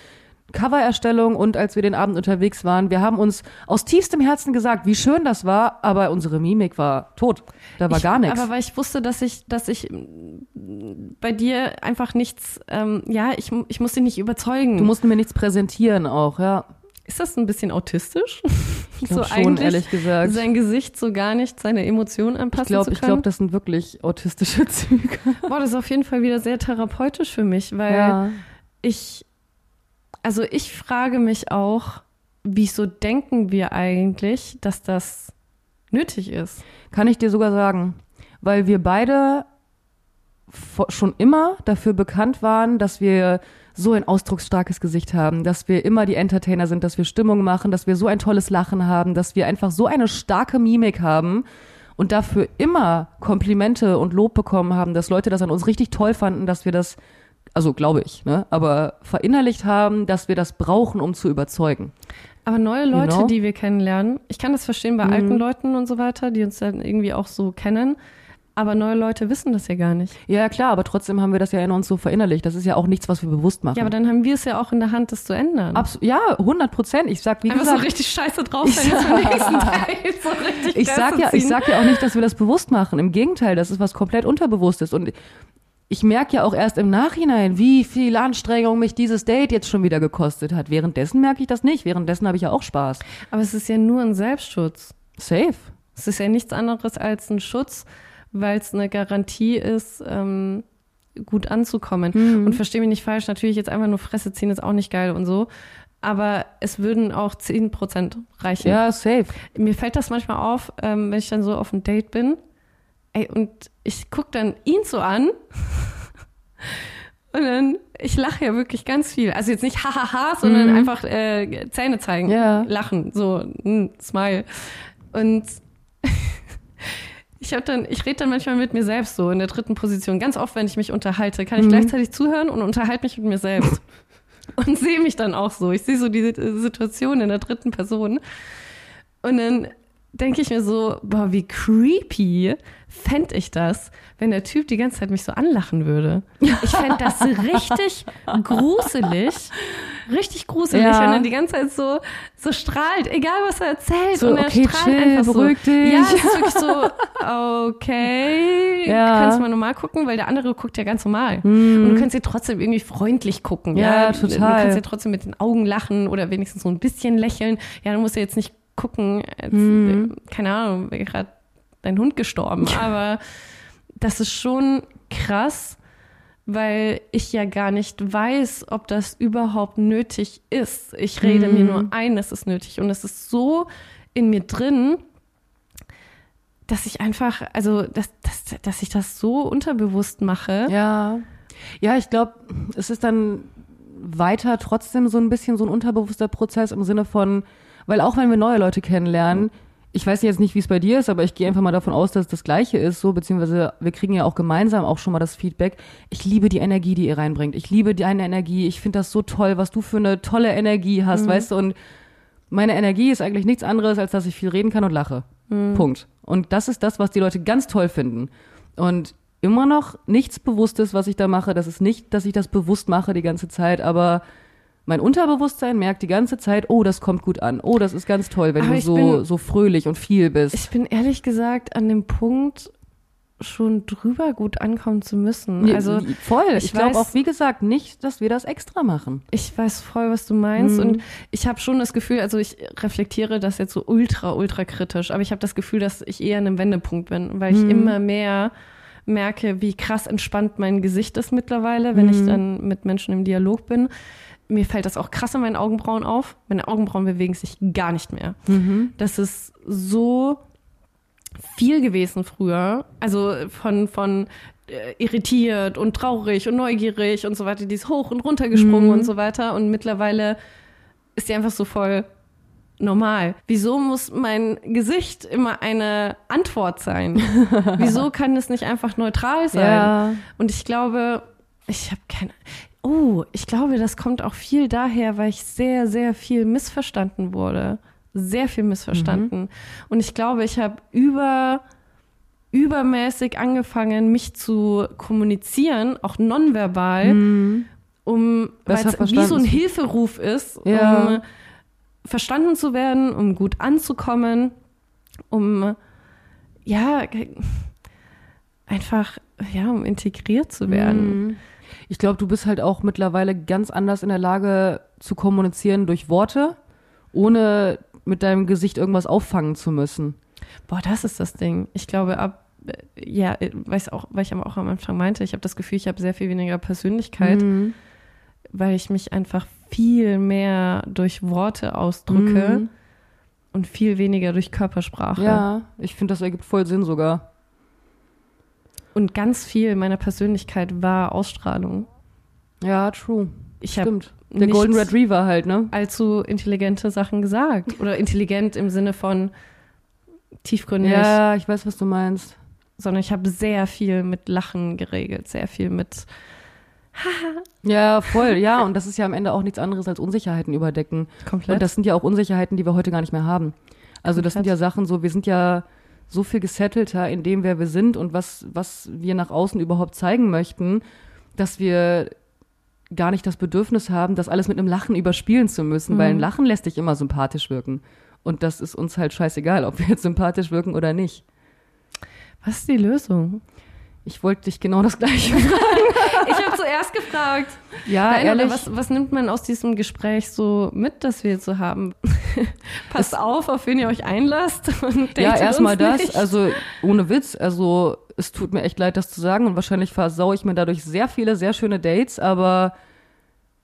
Covererstellung und als wir den Abend unterwegs waren, wir haben uns aus tiefstem Herzen gesagt, wie schön das war, aber unsere Mimik war tot. Da war ich, gar nichts. Aber weil ich wusste, dass ich, dass ich bei dir einfach nichts, ähm, ja, ich, ich musste dich nicht überzeugen. Du musst mir nichts präsentieren auch, ja. Ist das ein bisschen autistisch? Ich so schon, ehrlich gesagt. Sein Gesicht so gar nicht seine Emotionen anpassen ich glaub, zu können. Ich glaube, das sind wirklich autistische Züge. Boah, das ist auf jeden Fall wieder sehr therapeutisch für mich, weil ja. ich also ich frage mich auch, wieso denken wir eigentlich, dass das nötig ist? Kann ich dir sogar sagen, weil wir beide schon immer dafür bekannt waren, dass wir so ein ausdrucksstarkes Gesicht haben, dass wir immer die Entertainer sind, dass wir Stimmung machen, dass wir so ein tolles Lachen haben, dass wir einfach so eine starke Mimik haben und dafür immer Komplimente und Lob bekommen haben, dass Leute das an uns richtig toll fanden, dass wir das also glaube ich, ne? aber verinnerlicht haben, dass wir das brauchen, um zu überzeugen. Aber neue Leute, know? die wir kennenlernen, ich kann das verstehen bei mhm. alten Leuten und so weiter, die uns dann irgendwie auch so kennen. Aber neue Leute wissen das ja gar nicht. Ja, klar, aber trotzdem haben wir das ja in uns so verinnerlicht. Das ist ja auch nichts, was wir bewusst machen. Ja, aber dann haben wir es ja auch in der Hand, das zu ändern. Abs ja, 100 Prozent. Ich sag, wie Einfach gesagt. so richtig scheiße drauf sein jetzt beim nächsten Teil. So richtig ich sag ja, ich sag ja auch nicht, dass wir das bewusst machen. Im Gegenteil, das ist was komplett Unterbewusstes. Und ich merke ja auch erst im Nachhinein, wie viel Anstrengung mich dieses Date jetzt schon wieder gekostet hat. Währenddessen merke ich das nicht. Währenddessen habe ich ja auch Spaß. Aber es ist ja nur ein Selbstschutz. Safe. Es ist ja nichts anderes als ein Schutz, weil es eine Garantie ist, ähm, gut anzukommen. Mhm. Und verstehe mich nicht falsch, natürlich jetzt einfach nur Fresse ziehen ist auch nicht geil und so. Aber es würden auch 10% reichen. Ja, safe. Mir fällt das manchmal auf, ähm, wenn ich dann so auf ein Date bin Ey, und ich guck dann ihn so an. und dann, ich lache ja wirklich ganz viel. Also jetzt nicht hahaha, sondern mhm. einfach äh, Zähne zeigen, ja. lachen, so, mh, smile. Und ich habe dann, ich rede dann manchmal mit mir selbst so in der dritten Position. Ganz oft, wenn ich mich unterhalte, kann ich mhm. gleichzeitig zuhören und unterhalte mich mit mir selbst. und sehe mich dann auch so. Ich sehe so die Situation in der dritten Person. Und dann denke ich mir so, boah, wie creepy fände ich das, wenn der Typ die ganze Zeit mich so anlachen würde. Ich fände das richtig gruselig. Richtig gruselig, ja. wenn er die ganze Zeit so, so strahlt, egal was er erzählt. So, und er okay, strahlt chill, einfach beruhig so. dich. Ja, es ist wirklich so, okay, ja. kannst du mal normal gucken, weil der andere guckt ja ganz normal. Mm. Und du kannst dir trotzdem irgendwie freundlich gucken. Ja, ja, total. Du kannst ja trotzdem mit den Augen lachen oder wenigstens so ein bisschen lächeln. Ja, du musst ja jetzt nicht gucken, jetzt, mm. keine Ahnung, gerade dein Hund gestorben. Aber das ist schon krass, weil ich ja gar nicht weiß, ob das überhaupt nötig ist. Ich rede mm. mir nur ein, es ist nötig. Und es ist so in mir drin, dass ich einfach, also, dass, dass, dass ich das so unterbewusst mache. Ja. Ja, ich glaube, es ist dann weiter trotzdem so ein bisschen so ein unterbewusster Prozess im Sinne von, weil auch wenn wir neue Leute kennenlernen, ich weiß jetzt nicht, wie es bei dir ist, aber ich gehe einfach mal davon aus, dass es das Gleiche ist, so, beziehungsweise wir kriegen ja auch gemeinsam auch schon mal das Feedback. Ich liebe die Energie, die ihr reinbringt. Ich liebe deine Energie. Ich finde das so toll, was du für eine tolle Energie hast, mhm. weißt du, und meine Energie ist eigentlich nichts anderes, als dass ich viel reden kann und lache. Mhm. Punkt. Und das ist das, was die Leute ganz toll finden. Und immer noch nichts Bewusstes, was ich da mache. Das ist nicht, dass ich das bewusst mache die ganze Zeit, aber mein Unterbewusstsein merkt die ganze Zeit, oh, das kommt gut an. Oh, das ist ganz toll, wenn Aber du so, bin, so fröhlich und viel bist. Ich bin ehrlich gesagt an dem Punkt, schon drüber gut ankommen zu müssen. Also voll. Ich, ich glaube auch, wie gesagt, nicht, dass wir das extra machen. Ich weiß voll, was du meinst. Mhm. Und ich habe schon das Gefühl, also ich reflektiere das jetzt so ultra, ultra kritisch, aber ich habe das Gefühl, dass ich eher an einem Wendepunkt bin, weil ich mhm. immer mehr merke, wie krass entspannt mein Gesicht ist mittlerweile, wenn mhm. ich dann mit Menschen im Dialog bin mir fällt das auch krass in meinen Augenbrauen auf. Meine Augenbrauen bewegen sich gar nicht mehr. Mhm. Das ist so viel gewesen früher. Also von, von äh, irritiert und traurig und neugierig und so weiter. Die ist hoch und runter gesprungen mhm. und so weiter. Und mittlerweile ist die einfach so voll normal. Wieso muss mein Gesicht immer eine Antwort sein? Wieso kann es nicht einfach neutral sein? Ja. Und ich glaube, ich habe keine. Oh, ich glaube, das kommt auch viel daher, weil ich sehr, sehr viel missverstanden wurde. Sehr viel missverstanden. Mhm. Und ich glaube, ich habe über übermäßig angefangen, mich zu kommunizieren, auch nonverbal, mhm. um weil es wie so ein Hilferuf ist, ja. um verstanden zu werden, um gut anzukommen, um ja einfach ja, um integriert zu werden. Mhm. Ich glaube, du bist halt auch mittlerweile ganz anders in der Lage zu kommunizieren durch Worte, ohne mit deinem Gesicht irgendwas auffangen zu müssen. Boah, das ist das Ding. Ich glaube, ab, äh, ja, weiß auch, weil ich aber auch am Anfang meinte, ich habe das Gefühl, ich habe sehr viel weniger Persönlichkeit, mhm. weil ich mich einfach viel mehr durch Worte ausdrücke mhm. und viel weniger durch Körpersprache. Ja, ich finde, das ergibt voll Sinn sogar. Und ganz viel meiner Persönlichkeit war Ausstrahlung. Ja, true. Ich Stimmt. Der Golden Retriever halt, ne? Allzu intelligente Sachen gesagt. Oder intelligent im Sinne von tiefgründig. Ja, ich weiß, was du meinst. Sondern ich habe sehr viel mit Lachen geregelt, sehr viel mit ja, voll, ja. Und das ist ja am Ende auch nichts anderes als Unsicherheiten überdecken. Komplett. Und das sind ja auch Unsicherheiten, die wir heute gar nicht mehr haben. Also Komplett. das sind ja Sachen so, wir sind ja so viel gesettelter in dem, wer wir sind und was, was wir nach außen überhaupt zeigen möchten, dass wir gar nicht das Bedürfnis haben, das alles mit einem Lachen überspielen zu müssen, mhm. weil ein mhm. Lachen lässt dich immer sympathisch wirken. Und das ist uns halt scheißegal, ob wir jetzt sympathisch wirken oder nicht. Was ist die Lösung? Ich wollte dich genau das gleiche fragen. ich habe zuerst gefragt. Ja, Nein, ehrlich. Was, was, nimmt man aus diesem Gespräch so mit, das wir jetzt so haben? Passt auf, auf wen ihr euch einlasst. ja, erstmal das. Also ohne Witz. Also es tut mir echt leid, das zu sagen und wahrscheinlich versaue ich mir dadurch sehr viele, sehr schöne Dates, aber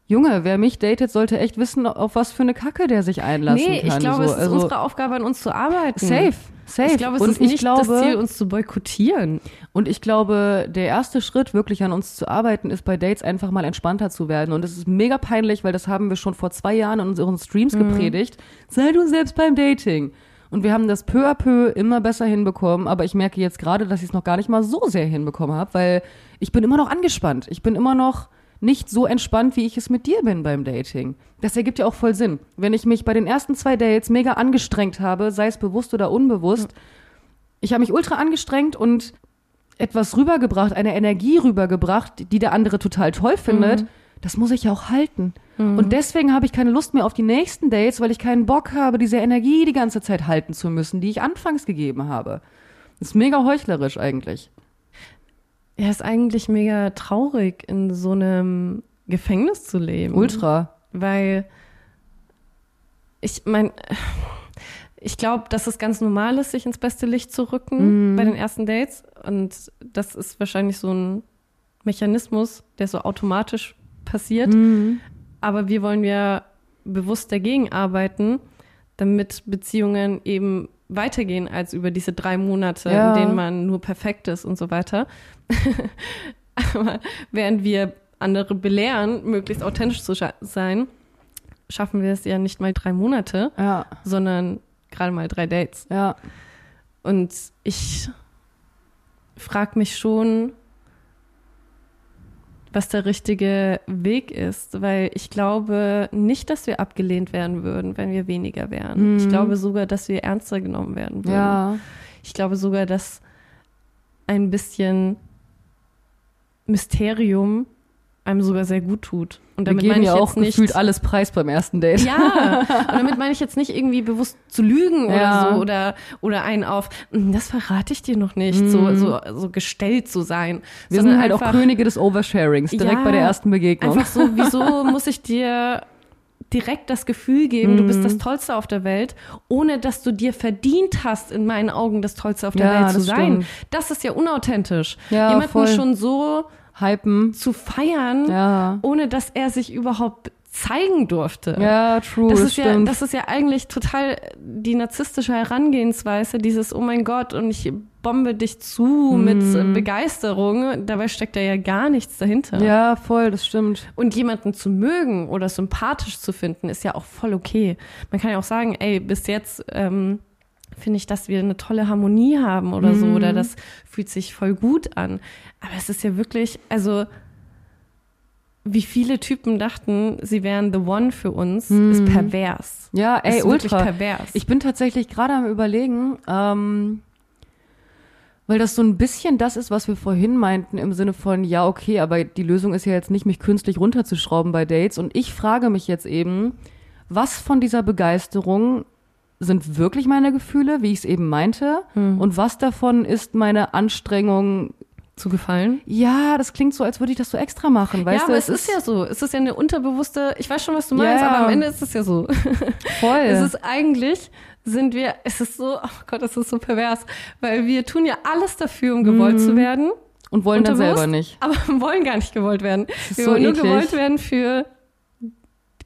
Junge, wer mich datet, sollte echt wissen, auf was für eine Kacke der sich einlassen nee, kann. Nee, ich glaube, so. es ist also, unsere Aufgabe, an uns zu arbeiten. Safe. Safe. Ich glaube, es und ist nicht glaube, das Ziel, uns zu boykottieren. Und ich glaube, der erste Schritt, wirklich an uns zu arbeiten, ist bei Dates einfach mal entspannter zu werden. Und es ist mega peinlich, weil das haben wir schon vor zwei Jahren in unseren Streams mhm. gepredigt. Sei du selbst beim Dating. Und wir haben das peu à peu immer besser hinbekommen. Aber ich merke jetzt gerade, dass ich es noch gar nicht mal so sehr hinbekommen habe, weil ich bin immer noch angespannt. Ich bin immer noch nicht so entspannt, wie ich es mit dir bin beim Dating. Das ergibt ja auch voll Sinn. Wenn ich mich bei den ersten zwei Dates mega angestrengt habe, sei es bewusst oder unbewusst, mhm. ich habe mich ultra angestrengt und etwas rübergebracht, eine Energie rübergebracht, die der andere total toll findet, mhm. das muss ich ja auch halten. Mhm. Und deswegen habe ich keine Lust mehr auf die nächsten Dates, weil ich keinen Bock habe, diese Energie die ganze Zeit halten zu müssen, die ich anfangs gegeben habe. Das ist mega heuchlerisch eigentlich. Ja, ist eigentlich mega traurig, in so einem Gefängnis zu leben. Ultra. Weil ich meine, ich glaube, dass es ganz normal ist, sich ins beste Licht zu rücken mm. bei den ersten Dates. Und das ist wahrscheinlich so ein Mechanismus, der so automatisch passiert. Mm. Aber wir wollen ja bewusst dagegen arbeiten, damit Beziehungen eben weitergehen als über diese drei Monate, ja. in denen man nur perfekt ist und so weiter. Aber während wir andere belehren, möglichst authentisch zu scha- sein, schaffen wir es ja nicht mal drei Monate, Ja, sondern gerade mal drei Dates. ja. Und ich frage mich schon, was der richtige Weg ist, weil ich glaube nicht, dass wir abgelehnt werden würden, wenn wir weniger wären. Mhm. Ich glaube sogar, dass wir ernster genommen werden würden. Ja, Ich glaube sogar, dass ein bisschen Mysterium einem sogar sehr gut tut. Und wir damit geben meine ich ja jetzt auch nicht gefühlt alles preis beim ersten Date. ja, und damit meine ich jetzt nicht irgendwie bewusst zu lügen Ja. oder so oder, oder einen auf, "Hm, das verrate ich dir noch nicht, Mhm. so, so, so gestellt zu sein. Wir sondern sind halt einfach, auch Könige des Oversharings, direkt Ja, bei der ersten Begegnung. Einfach so, wieso muss ich dir direkt das Gefühl geben, du bist Mhm. das Tollste auf der Welt, ohne dass du dir verdient hast, in meinen Augen das Tollste auf der Ja, Welt zu sein. stimmt. Das ist ja unauthentisch. Ja, Jemanden voll. schon so Hypen. zu feiern, Ja. ohne dass er sich überhaupt zeigen durfte. Ja, true, Das das, ist, ja, stimmt. das ist ja eigentlich total die narzisstische Herangehensweise, dieses, oh mein Gott, und ich bombe dich zu mit äh, Begeisterung. Dabei steckt da ja gar nichts dahinter. ja, voll, das stimmt. Und jemanden zu mögen oder sympathisch zu finden, ist ja auch voll okay. Man kann ja auch sagen, ey, bis jetzt ähm, finde ich, dass wir eine tolle Harmonie haben oder so, oder das fühlt sich voll gut an. Aber es ist ja wirklich, also wie viele Typen dachten, sie wären the one für uns, ist pervers. Ja, ey, ist ultra. pervers. Ich bin tatsächlich gerade am überlegen, ähm, weil das so ein bisschen das ist, was wir vorhin meinten, im Sinne von, ja, okay, aber die Lösung ist ja jetzt nicht, mich künstlich runterzuschrauben bei Dates. Und ich frage mich jetzt eben, was von dieser Begeisterung sind wirklich meine Gefühle, wie ich es eben meinte, und was davon ist meine Anstrengung. zu gefallen. Ja, das klingt so, als würde ich das so extra machen, weißt ja, du? aber es ist ja so. Es ist ja eine unterbewusste, ich weiß schon, was du meinst, Ja. aber am Ende ist es ja so. voll. Es ist eigentlich, sind wir, es ist so, oh Gott, es ist so pervers, weil wir tun ja alles dafür, um gewollt zu werden, und wollen dann selber nicht. aber wollen gar nicht gewollt werden. ist Wir so wollen nur eklig. gewollt werden für,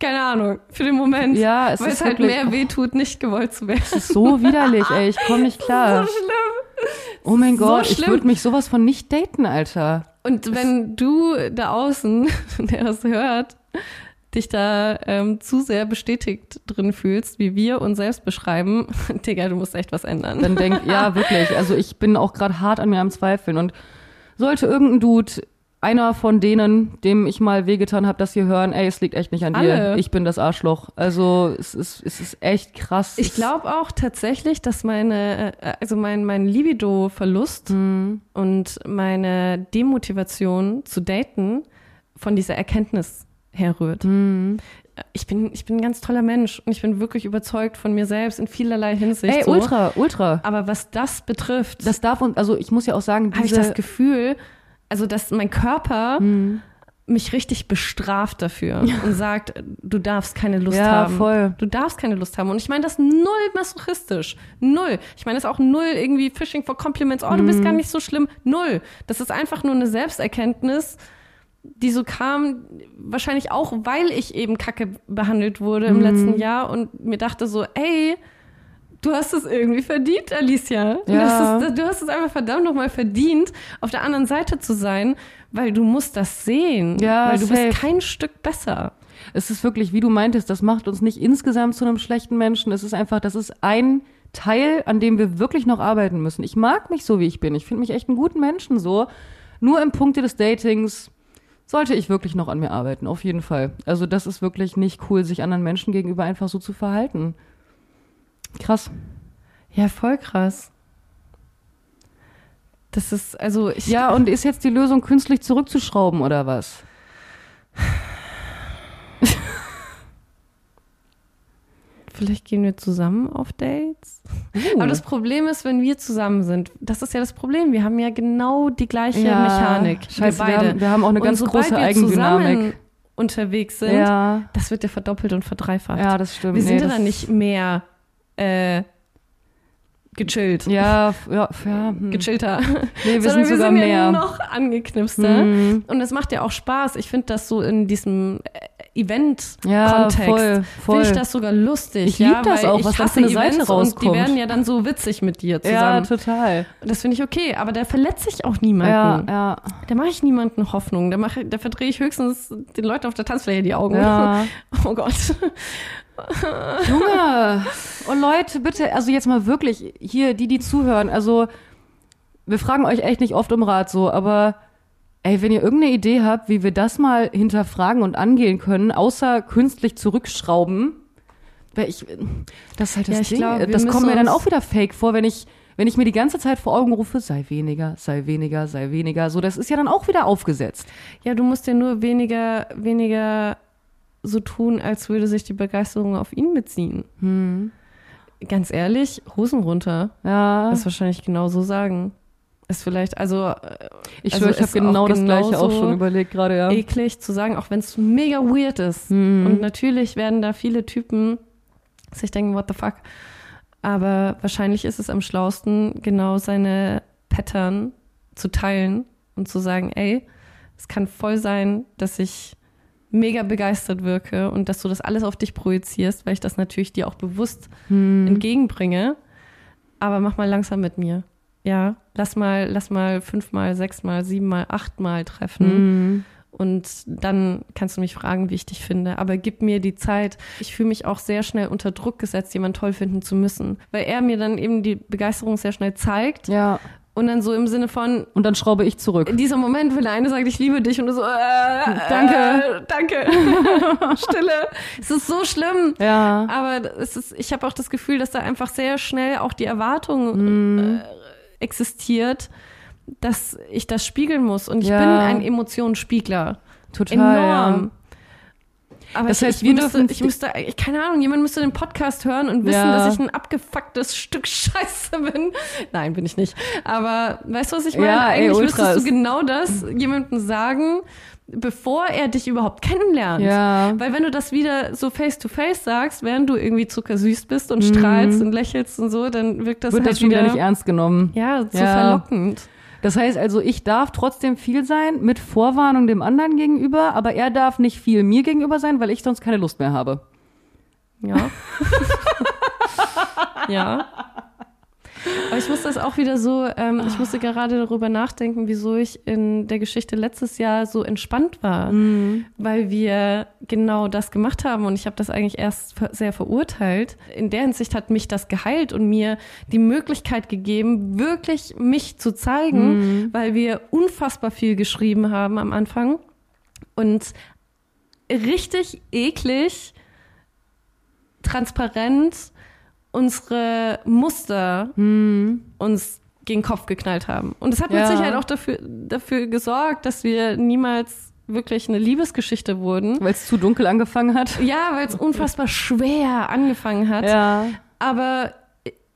keine Ahnung, für den Moment. Ja, es weil ist es halt mehr wehtut, nicht gewollt zu werden. Das ist so widerlich, ey, ich komme nicht klar. So schlimm. Oh mein so Gott, ich schlimm. würde mich sowas von nicht daten, Alter. Und wenn du da außen, der das hört, dich da ähm, zu sehr bestätigt drin fühlst, wie wir uns selbst beschreiben, Digga, du musst echt was ändern. Dann denk, ja, wirklich. Also ich bin auch gerade hart an mir am Zweifeln. Und sollte irgendein Dude, einer von denen, dem ich mal wehgetan habe, das hier hören, ey, es liegt echt nicht an dir. Alle. Ich bin das Arschloch. Also es ist, es ist echt krass. Ich glaube auch tatsächlich, dass meine, äh, also mein, mein Libido-Verlust und meine Demotivation zu daten von dieser Erkenntnis herrührt. Ich bin, ich bin ein ganz toller Mensch und ich bin wirklich überzeugt von mir selbst in vielerlei Hinsicht. Ey, so. ultra, ultra. Aber was das betrifft, Das darf uns, also ich muss ja auch sagen, habe ich diese, das Gefühl, also dass mein Körper Hm. mich richtig bestraft dafür und sagt, du darfst keine Lust Ja, haben. voll. Du darfst keine Lust haben. Und ich meine das null masochistisch. Null. Ich meine das auch null irgendwie Fishing for Compliments. Oh, du bist Hm. gar nicht so schlimm. Null. Das ist einfach nur eine Selbsterkenntnis, die so kam, wahrscheinlich auch, weil ich eben kacke behandelt wurde im letzten Jahr und mir dachte so, ey, du hast es irgendwie verdient, Alicia. Ja. Ist, du hast es einfach verdammt nochmal verdient, auf der anderen Seite zu sein, weil du musst das sehen. Ja, weil du safe. bist kein Stück besser. es ist wirklich, wie du meintest, das macht uns nicht insgesamt zu einem schlechten Menschen. Es ist einfach, das ist ein Teil, an dem wir wirklich noch arbeiten müssen. Ich mag mich so, wie ich bin. Ich finde mich echt einen guten Menschen so. Nur im Punkte des Datings sollte ich wirklich noch an mir arbeiten, auf jeden Fall. Also das ist wirklich nicht cool, sich anderen Menschen gegenüber einfach so zu verhalten. Krass. Ja, voll krass. Das ist, also ich. Ja, und ist jetzt die Lösung, künstlich zurückzuschrauben oder was? Vielleicht gehen wir zusammen auf Dates. Uh. Aber das Problem ist, wenn wir zusammen sind, das ist ja das Problem. Wir haben ja genau die gleiche Ja, Mechanik. scheiße, wir wir beide. haben- wir haben auch eine Und ganz große wir Eigendynamik. zusammen unterwegs sind, ja, das wird ja verdoppelt und verdreifacht. ja, das stimmt. wir sind Nee, ja dann nicht mehr äh, gechillt. Ja, ja, ja. Hm. Gechillter. Nee, wir Sondern sind sogar wir sind mehr. ja noch angeknipster. Mhm. Und es macht ja auch Spaß. Ich finde das so in diesem, äh, Event-Kontext Ja, voll, voll. finde ich das sogar lustig. Ich lieb ja, das auch, was da für eine Seite Events Und rauskommt. die werden ja dann so witzig mit dir Ja, zusammen. total. das finde ich okay, aber da verletze ich auch niemanden. Ja, ja. Da mache ich niemanden Hoffnung. Da, da verdrehe ich höchstens den Leuten auf der Tanzfläche die Augen. Ja. Oh Gott. Junge, oh Leute, bitte, also jetzt mal wirklich, hier, die, die zuhören, also wir fragen euch echt nicht oft um Rat so, aber ey, wenn ihr irgendeine Idee habt, wie wir das mal hinterfragen und angehen können, außer künstlich zurückschrauben, weil ich, das ist halt das Ja, Ding, glaub, das kommt mir dann auch wieder fake vor, wenn ich, wenn ich mir die ganze Zeit vor Augen rufe, sei weniger, sei weniger, sei weniger, so, das ist ja dann auch wieder aufgesetzt. Ja, du musst ja nur weniger, weniger so tun, als würde sich die Begeisterung auf ihn beziehen. Hm. Ganz ehrlich, Hosen runter. Ja, Das wahrscheinlich genau so sagen. Ist vielleicht, also äh, ich also schwöre, ich habe genau das Gleiche auch schon überlegt gerade, ja. eklig zu sagen, auch wenn es mega weird ist. Hm. Und natürlich werden da viele Typen sich denken, what the fuck. Aber wahrscheinlich ist es am schlausten, genau seine Pattern zu teilen und zu sagen, ey, es kann voll sein, dass ich mega begeistert wirke und dass du das alles auf dich projizierst, weil ich das natürlich dir auch bewusst Hm. entgegenbringe. Aber mach mal langsam mit mir. Ja, lass mal, lass mal fünfmal, sechsmal, siebenmal, achtmal treffen. Hm. Und dann kannst du mich fragen, wie ich dich finde. Aber gib mir die Zeit. Ich fühle mich auch sehr schnell unter Druck gesetzt, jemanden toll finden zu müssen. Weil er mir dann eben die Begeisterung sehr schnell zeigt. Ja, Und dann so im Sinne von, und dann schraube ich zurück. in diesem Moment, wenn der eine sagt, ich liebe dich, und du so, äh, Danke. Äh, danke. Stille. Es ist so schlimm. Ja. Aber es ist, ich habe auch das Gefühl, dass da einfach sehr schnell auch die Erwartung Mhm. äh, existiert, dass ich das spiegeln muss. Und ich Ja. bin ein Emotionsspiegler. Total. Enorm. Aber Das ich, heißt, ich, wir müsste, dürfen- ich müsste, ich, keine Ahnung, jemand müsste den Podcast hören und wissen, Ja. dass ich ein abgefucktes Stück Scheiße bin. Nein, bin ich nicht. Aber weißt du, was ich meine? Ja, ey, Eigentlich ultra. müsstest du genau das jemandem sagen, bevor er dich überhaupt kennenlernt. Ja. Weil wenn du das wieder so face to face sagst, während du irgendwie zuckersüß bist und Mhm. strahlst und lächelst und so, dann wirkt das Wird halt das schon wieder nicht ernst genommen. ja, so Ja. verlockend. Das heißt also, ich darf trotzdem viel sein, mit Vorwarnung dem anderen gegenüber, aber er darf nicht viel mir gegenüber sein, weil ich sonst keine Lust mehr habe. Ja. ja. Aber ich muss das auch wieder so, ähm, ich musste gerade darüber nachdenken, wieso ich in der Geschichte letztes Jahr so entspannt war, weil wir genau das gemacht haben und ich habe das eigentlich erst sehr verurteilt. In der Hinsicht hat mich das geheilt und mir die Möglichkeit gegeben, wirklich mich zu zeigen, weil wir unfassbar viel geschrieben haben am Anfang und richtig eklig transparent unsere Muster uns gegen den Kopf geknallt haben. Und es hat mit Ja. Sicherheit auch dafür, dafür gesorgt, dass wir niemals wirklich eine Liebesgeschichte wurden. Weil es zu dunkel angefangen hat. Ja, weil es unfassbar schwer angefangen hat. Ja. Aber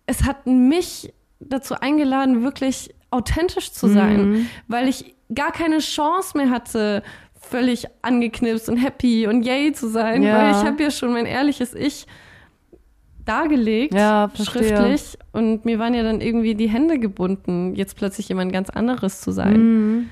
es hat mich dazu eingeladen, wirklich authentisch zu sein, Mhm. weil ich gar keine Chance mehr hatte, völlig angeknipst und happy und yay zu sein, Ja. weil ich habe ja schon mein ehrliches Ich dargelegt, Ja, schriftlich, und mir waren ja dann irgendwie die Hände gebunden, jetzt plötzlich jemand ganz anderes zu sein. Mhm.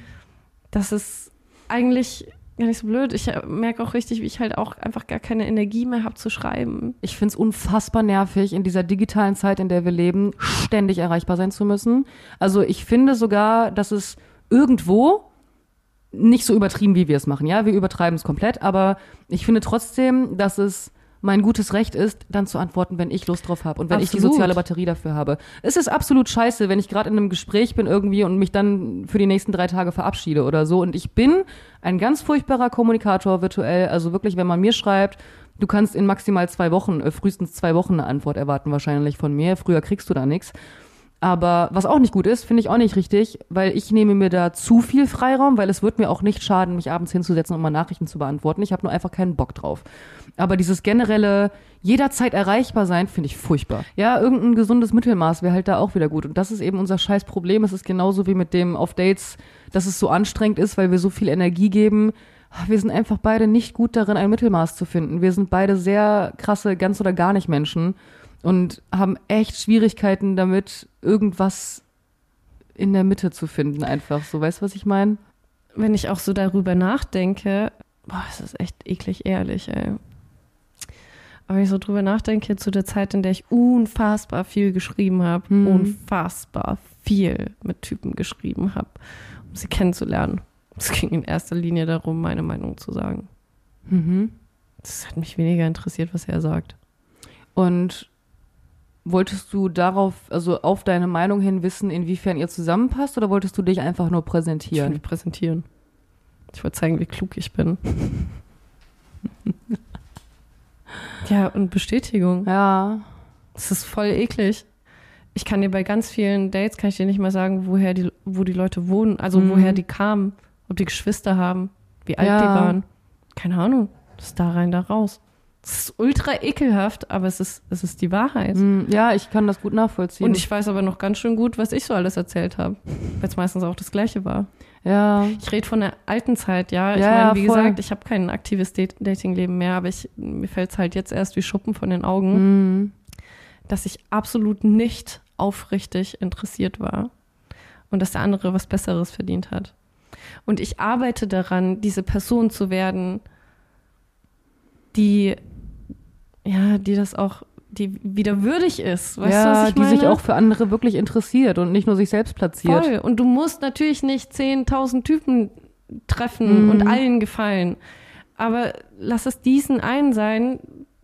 Das ist eigentlich gar nicht so blöd. Ich merke auch richtig, wie ich halt auch einfach gar keine Energie mehr habe zu schreiben. Ich find's unfassbar nervig, in dieser digitalen Zeit, in der wir leben, ständig erreichbar sein zu müssen. Also ich finde sogar, dass es irgendwo nicht so übertrieben, wie wir es machen. Ja, wir übertreiben es komplett, aber ich finde trotzdem, dass es mein gutes Recht ist, dann zu antworten, wenn ich Lust drauf habe und wenn ich die Absolut. soziale Batterie dafür habe. Es ist absolut scheiße, wenn ich gerade in einem Gespräch bin irgendwie und mich dann für die nächsten drei Tage verabschiede oder so. Und ich bin ein ganz furchtbarer Kommunikator virtuell. Also wirklich, wenn man mir schreibt, du kannst in maximal zwei Wochen, äh, frühestens zwei Wochen eine Antwort erwarten wahrscheinlich von mir. Früher kriegst du da nichts. Aber was auch nicht gut ist, finde ich auch nicht richtig, weil ich nehme mir da zu viel Freiraum, weil es wird mir auch nicht schaden, mich abends hinzusetzen und mal Nachrichten zu beantworten. Ich habe nur einfach keinen Bock drauf. Aber dieses generelle jederzeit erreichbar sein, finde ich furchtbar. Ja, irgendein gesundes Mittelmaß wäre halt da auch wieder gut. Und das ist eben unser scheiß Problem. Es ist genauso wie mit dem auf Dates, dass es so anstrengend ist, weil wir so viel Energie geben. Wir sind einfach beide nicht gut darin, ein Mittelmaß zu finden. Wir sind beide sehr krasse ganz oder gar nicht Menschen und haben echt Schwierigkeiten damit, irgendwas in der Mitte zu finden, einfach so. Weißt du, was ich meine? Wenn ich auch so darüber nachdenke, boah, es ist echt eklig ehrlich, ey. Aber wenn ich so drüber nachdenke, zu der Zeit, in der ich unfassbar viel geschrieben habe, Hm. unfassbar viel mit Typen geschrieben habe, um sie kennenzulernen. Es ging in erster Linie darum, meine Meinung zu sagen. Mhm. Das hat mich weniger interessiert, was er sagt. Und wolltest du darauf, also auf deine Meinung hin wissen, inwiefern ihr zusammenpasst oder wolltest du dich einfach nur Ich will präsentieren? mich präsentieren. Ich wollte zeigen, wie klug ich bin. ja, und Bestätigung. Ja. Das ist voll eklig. Ich kann dir bei ganz vielen Dates, kann ich dir nicht mal sagen, woher die, wo die Leute wohnen, also Mhm. woher die kamen, ob die Geschwister haben, wie alt Ja. die waren. Keine Ahnung. Das ist da rein, da raus. Das ist ultra ekelhaft, aber es ist, es ist die Wahrheit. Hm, Ja, ich kann das gut nachvollziehen. Und ich weiß aber noch ganz schön gut, was ich so alles erzählt habe. Weil es meistens auch das Gleiche war. ja. Ich rede von der alten Zeit, ja. Ich Ja, meine, wie voll. gesagt, ich habe kein aktives Dat- Datingleben mehr, aber ich, mir fällt es halt jetzt erst wie Schuppen von den Augen, Hm. dass ich absolut nicht aufrichtig interessiert war und dass der andere was Besseres verdient hat. Und ich arbeite daran, diese Person zu werden, die, ja, die das auch, die wieder würdig ist. Weißt du, ja, was ich die meine? sich auch für andere wirklich interessiert und nicht nur sich selbst platziert. Voll. Und du musst natürlich nicht 10.000 Typen treffen Mhm. und allen gefallen. Aber lass es diesen einen sein,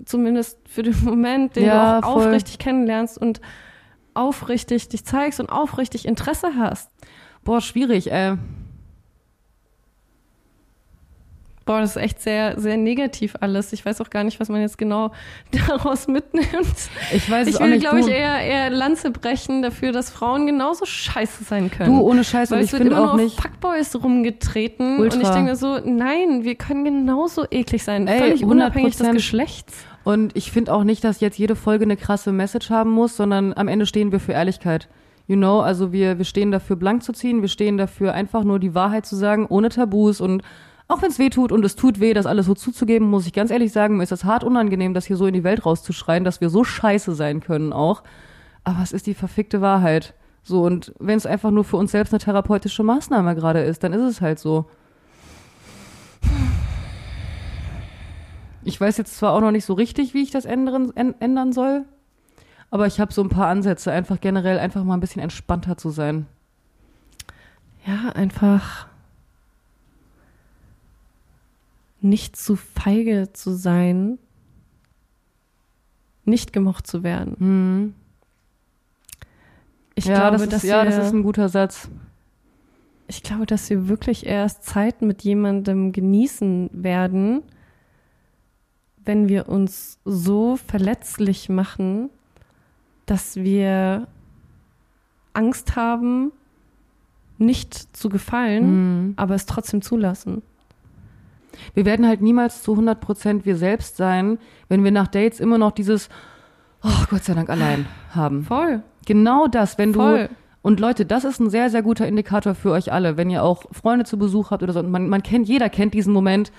zumindest für den Moment, den Ja, du auch voll. aufrichtig kennenlernst und aufrichtig dich zeigst und aufrichtig Interesse hast. Boah, schwierig, ey. Boah, das ist echt sehr, sehr negativ alles. Ich weiß auch gar nicht, was man jetzt genau daraus mitnimmt. Ich weiß es Ich auch will, nicht. glaube ich, eher, eher Lanze brechen dafür, dass Frauen genauso scheiße sein können. du ohne Scheiße, Weil und es ich immer auch nicht. Fuckboys rumgetreten. Ultra. Und ich denke mir so, nein, wir können genauso eklig sein. Ey, völlig unabhängig des 100%. Geschlechts. Und ich finde auch nicht, dass jetzt jede Folge eine krasse Message haben muss, sondern am Ende stehen wir für Ehrlichkeit. You know, also wir, wir stehen dafür, blank zu ziehen, wir stehen dafür, einfach nur die Wahrheit zu sagen, ohne Tabus und auch wenn es weh tut und es tut weh, das alles so zuzugeben, muss ich ganz ehrlich sagen, mir ist das hart unangenehm, das hier so in die Welt rauszuschreien, dass wir so scheiße sein können auch. Aber es ist die verfickte Wahrheit. So, und wenn es einfach nur für uns selbst eine therapeutische Maßnahme gerade ist, dann ist es halt so. Ich weiß jetzt zwar auch noch nicht so richtig, wie ich das ändern, änd- ändern soll, aber ich habe so ein paar Ansätze, einfach generell einfach mal ein bisschen entspannter zu sein. Ja, einfach nicht zu feige zu sein, nicht gemocht zu werden. Hm. Ich ja, glaube, das ist, dass ja, wir, das ist ein guter Satz. ich glaube, dass wir wirklich erst Zeit mit jemandem genießen werden, wenn wir uns so verletzlich machen, dass wir Angst haben, nicht zu gefallen, Hm. aber es trotzdem zulassen. Wir werden halt niemals zu 100% wir selbst sein, wenn wir nach Dates immer noch dieses, oh Gott sei Dank allein haben. Voll, Genau das, wenn du voll. Und Leute, das ist ein sehr, sehr guter Indikator für euch alle, wenn ihr auch Freunde zu Besuch habt oder so. Und man, man kennt, jeder kennt diesen Moment,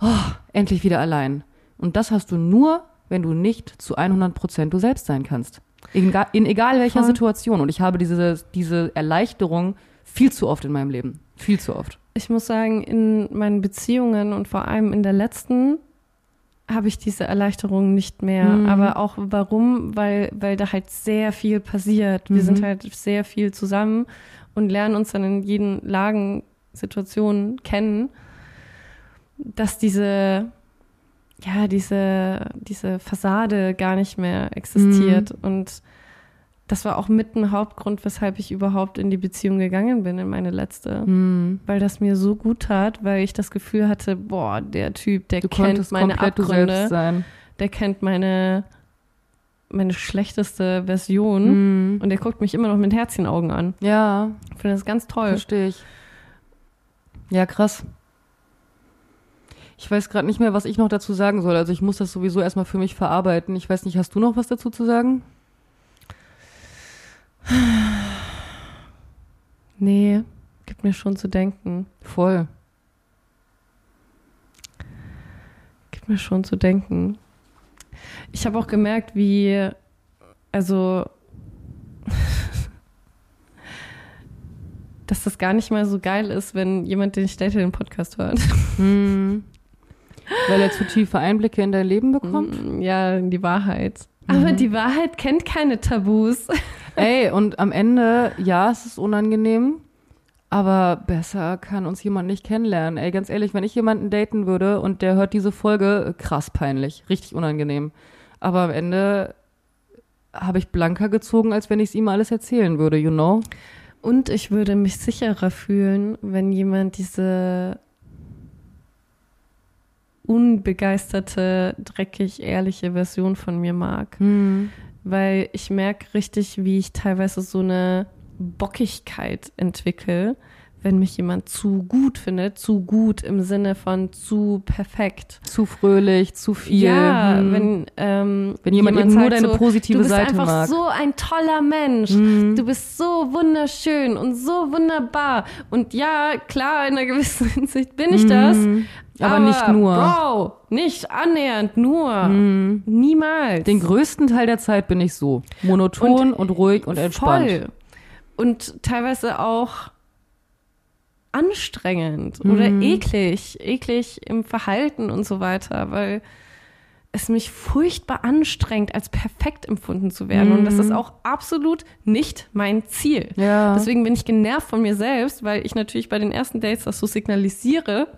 oh, endlich wieder allein. Und das hast du nur, wenn du nicht zu 100 Prozent du selbst sein kannst. In, in egal welcher Voll. Situation. Und ich habe diese, diese Erleichterung viel zu oft in meinem Leben. Viel zu oft. Ich muss sagen, in meinen Beziehungen und vor allem in der letzten habe ich diese Erleichterung nicht mehr. Mhm. Aber auch warum? Weil, weil da halt sehr viel passiert. Wir Mhm. sind halt sehr viel zusammen und lernen uns dann in jeden Lagen, Situationen kennen, dass diese, ja, diese, diese Fassade gar nicht mehr existiert. Mhm. Und das war auch mit ein Hauptgrund, weshalb ich überhaupt in die Beziehung gegangen bin, in meine letzte Hm. weil das mir so gut tat, weil ich das Gefühl hatte, boah, der Typ, der Du kennt meine Abgründe, der kennt meine meine schlechteste Version Hm. und der guckt mich immer noch mit Herzchenaugen an. Ja, Ich finde das ganz toll. verstehe ich. Ja, krass. Ich weiß gerade nicht mehr, was ich noch dazu sagen soll. Also ich muss das sowieso erstmal für mich verarbeiten. Ich weiß nicht, hast du noch was dazu zu sagen? Nee, gibt mir schon zu denken. Voll. Gibt mir schon zu denken. Ich habe auch gemerkt, wie, also, dass das gar nicht mal so geil ist, wenn jemand, den ich date, den Podcast hört. Hm. Weil er zu tiefe Einblicke in dein Leben bekommt? Mm, Ja, die Wahrheit. Aber die Wahrheit kennt keine Tabus. Ey, und am Ende, ja, es ist unangenehm, aber besser kann uns jemand nicht kennenlernen. Ey, ganz ehrlich, wenn ich jemanden daten würde und der hört diese Folge, krass peinlich, richtig unangenehm. Aber am Ende habe ich blanker gezogen, als wenn ich es ihm alles erzählen würde, you know? Und ich würde mich sicherer fühlen, wenn jemand diese unbegeisterte, dreckig ehrliche Version von mir mag. Weil ich merke richtig, wie ich teilweise so eine Bockigkeit entwickle, wenn mich jemand zu gut findet. Zu gut im Sinne von zu perfekt. Zu fröhlich, zu viel. Ja, hm. wenn, ähm, Wenn jemand eben nur deine positive du bist Seite einfach mag. so ein toller Mensch. Mhm. Du bist so wunderschön und so wunderbar. Und ja, klar, in einer gewissen Hinsicht bin ich das. Mhm. Aber nicht nur. Bro, nicht annähernd nur. Niemals. Den größten Teil der Zeit bin ich so. Monoton und, ruhig und entspannt. Voll. Und teilweise auch anstrengend oder Mhm. eklig, eklig im Verhalten und so weiter, weil es mich furchtbar anstrengt, als perfekt empfunden zu werden. Und das ist auch absolut nicht mein Ziel. Mhm. Ja. Deswegen bin ich genervt von mir selbst, weil ich natürlich bei den ersten Dates das so signalisiere,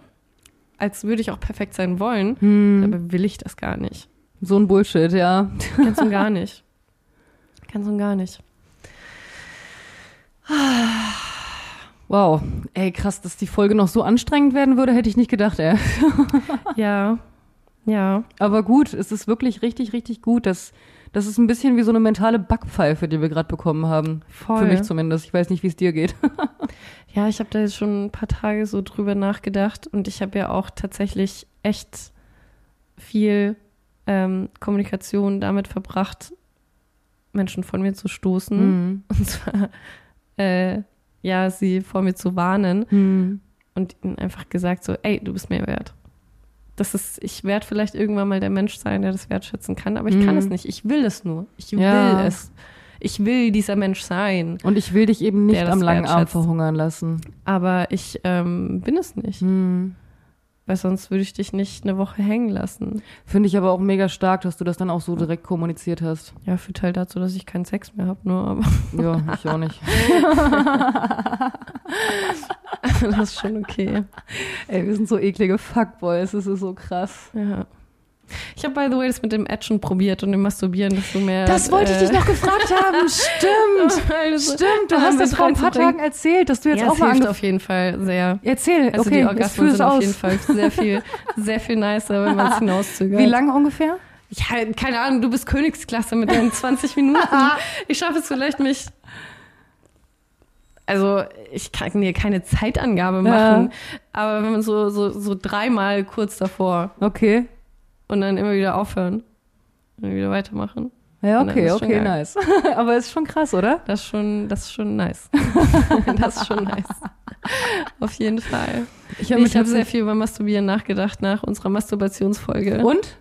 als würde ich auch perfekt sein wollen. Mhm. Aber will ich das gar nicht. So ein Bullshit, ja. Ganz und gar nicht. Ganz und gar nicht. Wow. Ey, krass, dass die Folge noch so anstrengend werden würde, hätte ich nicht gedacht, ey. Ja, ja. Aber gut, es ist wirklich richtig, richtig gut. Das, das ist ein bisschen wie so eine mentale Backpfeife, die wir gerade bekommen haben. Voll. Für mich zumindest. Ich weiß nicht, wie es dir geht. Ja, ich habe da jetzt schon ein paar Tage so drüber nachgedacht und ich habe ja auch tatsächlich echt viel ähm, Kommunikation damit verbracht, Menschen von mir zu stoßen. Mhm. Und zwar, äh, ja, sie vor mir zu warnen Mhm. und ihnen einfach gesagt so, ey, du bist mir wert. Das ist, ich werde vielleicht irgendwann mal der Mensch sein, der das wertschätzen kann, aber ich kann Mhm. es nicht. Ich will es nur. Ich will Ja. es. Ich will dieser Mensch sein, Und ich will dich eben nicht am langen Arm verhungern lassen. aber ich ähm, bin es nicht. Mhm. Weil sonst würde ich dich nicht eine Woche hängen lassen. Finde ich aber auch mega stark, dass du das dann auch so direkt kommuniziert hast. Ja, führt halt dazu, dass ich keinen Sex mehr habe, nur aber Ja, ich auch nicht. das ist schon okay. Ey, wir sind so eklige Fuckboys, es ist so krass. Ja. Ich habe, by the way, das mit dem Edgen probiert und dem Masturbieren, dass du mehr. Das wollte ich äh, dich noch gefragt haben. Stimmt. Also, Stimmt, du hast das vor ein paar. Tagen erzählt, dass du jetzt ja, auch mal hilft angefangen auf jeden Fall sehr. Erzähl, Also okay, die Orgasmen sind auf jeden Fall sehr viel, sehr viel nicer, wenn man es hinauszögert. Wie lange ungefähr? Ja, keine Ahnung, du bist Königsklasse mit deinen 20 Minuten. Ich schaffe es vielleicht mich. Also, ich kann dir keine Zeitangabe machen, aber wenn man so, so, so dreimal kurz davor Okay. Und dann immer wieder aufhören und wieder weitermachen. Ja, okay, okay, nice. Aber ist schon krass, oder? Das ist schon, das ist schon nice. das ist schon nice. Auf jeden Fall. Ich habe habe sehr viel über Masturbieren nachgedacht nach unserer Masturbationsfolge. Und?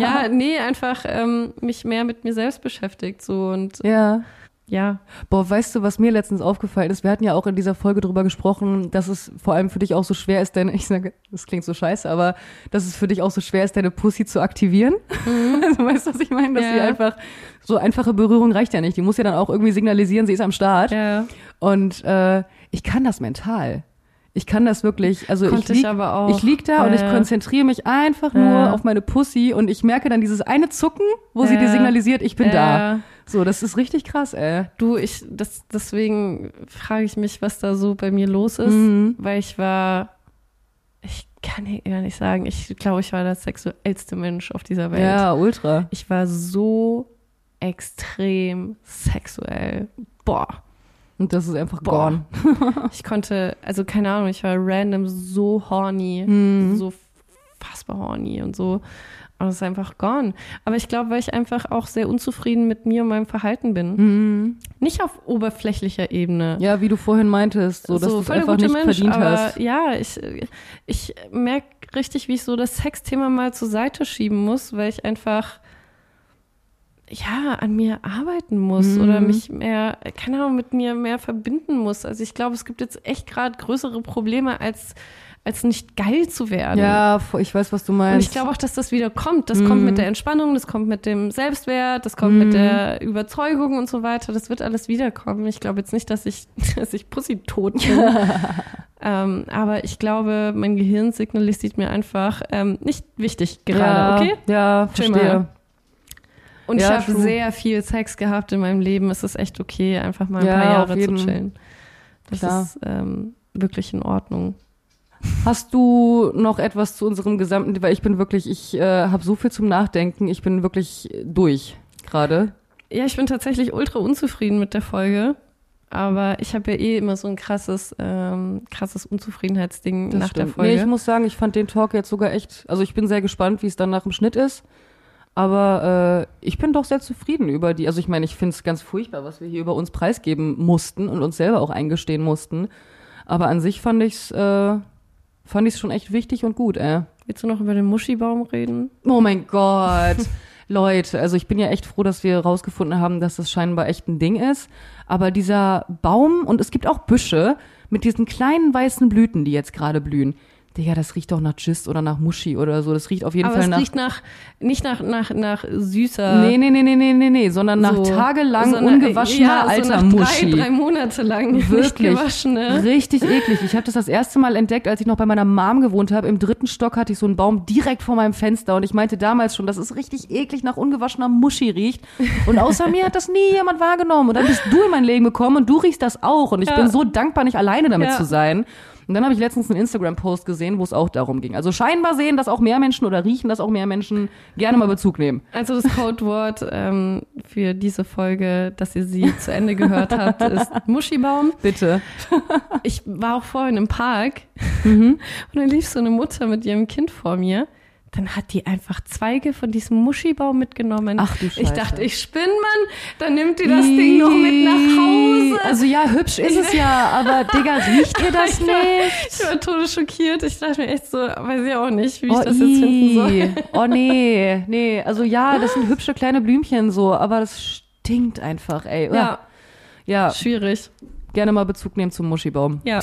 Ja, nee, einfach ähm, mich mehr mit mir selbst beschäftigt so und Ja. Ja, Boah, weißt du, was mir letztens aufgefallen ist? Wir hatten ja auch in dieser Folge drüber gesprochen, dass es vor allem für dich auch so schwer ist, deine, ich sage, das klingt so scheiße, aber dass es für dich auch so schwer ist, deine Pussy zu aktivieren. Also, weißt du, was ich meine? Dass Ja. sie einfach, so einfache Berührung reicht ja nicht. Die muss ja dann auch irgendwie signalisieren, sie ist am Start. ja. Und äh, ich kann das mental. Ich kann das wirklich, also ich Konnte ich lieg, aber auch. ich lieg da und ich konzentriere mich einfach nur auf meine Pussy und ich merke dann dieses eine Zucken, wo sie Ja. dir signalisiert, ich bin da. So, das ist richtig krass, ey. Du, ich, das, deswegen frage ich mich, was da so bei mir los ist, Mhm. weil ich war, ich kann dir gar nicht sagen, ich glaube, ich war der sexuellste Mensch auf dieser Welt. Ja, ultra. Ich war so extrem sexuell. Boah. Und das ist einfach Boah. gone. Ich konnte, also keine Ahnung, ich war random so horny, Mhm. so fassbar horny und so. Und es ist einfach gone. Aber ich glaube, weil ich einfach auch sehr unzufrieden mit mir und meinem Verhalten bin. Mhm. Nicht auf oberflächlicher Ebene. Ja, wie du vorhin meintest, so, dass du es voll der einfach nicht Mensch, verdient hast. Ja, ich, ich merke richtig, wie ich so das Sexthema mal zur Seite schieben muss, weil ich einfach ja, an mir arbeiten muss Mhm. oder mich mehr, keine Ahnung, mit mir mehr verbinden muss. Also ich glaube, es gibt jetzt echt gerade größere Probleme als, als nicht geil zu werden. Ja, ich weiß, was du meinst. Und ich glaube auch, dass das wieder kommt. Das mm. kommt mit der Entspannung, das kommt mit dem Selbstwert, das kommt mm. mit der Überzeugung und so weiter. Das wird alles wiederkommen. Ich glaube jetzt nicht, dass ich, dass ich Pussy tot bin. ähm, aber ich glaube, mein Gehirn signalisiert mir einfach, ähm, nicht wichtig gerade, ja, okay? Ja, verstehe. Und ja, ich habe sehr viel Sex gehabt in meinem Leben. Es ist echt okay, einfach mal ein ja, paar Jahre zu chillen. Das Klar. ist ähm, wirklich in Ordnung. Hast du noch etwas zu unserem gesamten, weil ich bin wirklich, ich äh, habe so viel zum Nachdenken, ich bin wirklich durch gerade. Ja, ich bin tatsächlich ultra unzufrieden mit der Folge. Aber ich habe ja eh immer so ein krasses, ähm, krasses Unzufriedenheitsding das nach stimmt. der Folge. Nee, ich muss sagen, ich fand den Talk jetzt sogar echt, also ich bin sehr gespannt, wie es dann nach dem Schnitt ist. Aber äh, ich bin doch sehr zufrieden über die. Also ich meine, ich finde es ganz furchtbar, was wir hier über uns preisgeben mussten und uns selber auch eingestehen mussten. Aber an sich fand ich's äh, fand ich's schon echt wichtig und gut, ey. Willst du noch über den Muschibaum reden? Oh mein Gott. Leute, also ich bin ja echt froh, dass wir rausgefunden haben, dass das scheinbar echt ein Ding ist. Aber dieser Baum und es gibt auch Büsche mit diesen kleinen weißen Blüten, die jetzt gerade blühen, Digga, das riecht doch nach Gist oder nach Muschi oder so. Das riecht auf jeden Aber Fall es nach. riecht nach, nicht nach, nach, nach süßer. Nee, nee, nee, nee, nee, nee, nee, sondern nach so, tagelang sondern, ungewaschener ja, alter so nach Muschi. Drei, drei Monate lang Wirklich. Richtig eklig. Ich habe das das erste Mal entdeckt, als ich noch bei meiner Mom gewohnt habe. Im dritten Stock hatte ich so einen Baum direkt vor meinem Fenster und ich meinte damals schon, dass es richtig eklig nach ungewaschener Muschi riecht. Und außer mir hat das nie jemand wahrgenommen. Und dann bist du in mein Leben gekommen und du riechst das auch. Und ich ja. bin so dankbar, nicht alleine damit ja. zu sein. Und dann habe ich letztens einen Instagram-Post gesehen, wo es auch darum ging. Also scheinbar sehen das auch mehr Menschen oder riechen das auch mehr Menschen gerne mal Bezug nehmen. Also das Codewort ähm, für diese Folge, dass ihr sie zu Ende gehört habt, ist Muschibaum. Bitte. ich war auch vorhin im Park mhm. und dann lief so eine Mutter mit ihrem Kind vor mir dann hat die einfach Zweige von diesem Muschibaum mitgenommen. Ach du Scheiße. Ich dachte, ich spinn, Mann. Dann nimmt die das Ding noch mit nach Hause. Also ja, hübsch ist es ja, aber Digga, riecht ihr das ich war, nicht? Ich war total schockiert. Ich dachte mir echt so, weiß ich auch nicht, wie ich oh, das jetzt finden soll. Oh nee, nee. Also ja, das sind hübsche kleine Blümchen so, aber das stinkt einfach, ey. Ja. Ja. Schwierig gerne mal Bezug nehmen zum Muschibaum. Ja.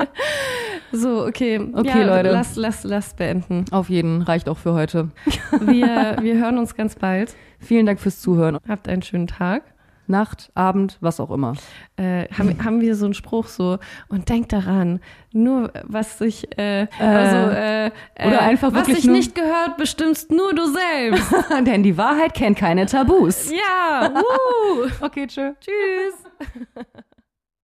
so, okay. Okay, ja, Leute. Lass, lass, lass beenden. Auf jeden, reicht auch für heute. wir, wir hören uns ganz bald. Vielen Dank fürs Zuhören. Habt einen schönen Tag. Nacht, Abend, was auch immer. Äh, haben, haben wir so einen Spruch so, und denkt daran, nur was sich, äh, also, äh, äh, oder einfach was sich nicht gehört, bestimmst nur du selbst. Denn die Wahrheit kennt keine Tabus. Ja, okay, tschö. Tschüss.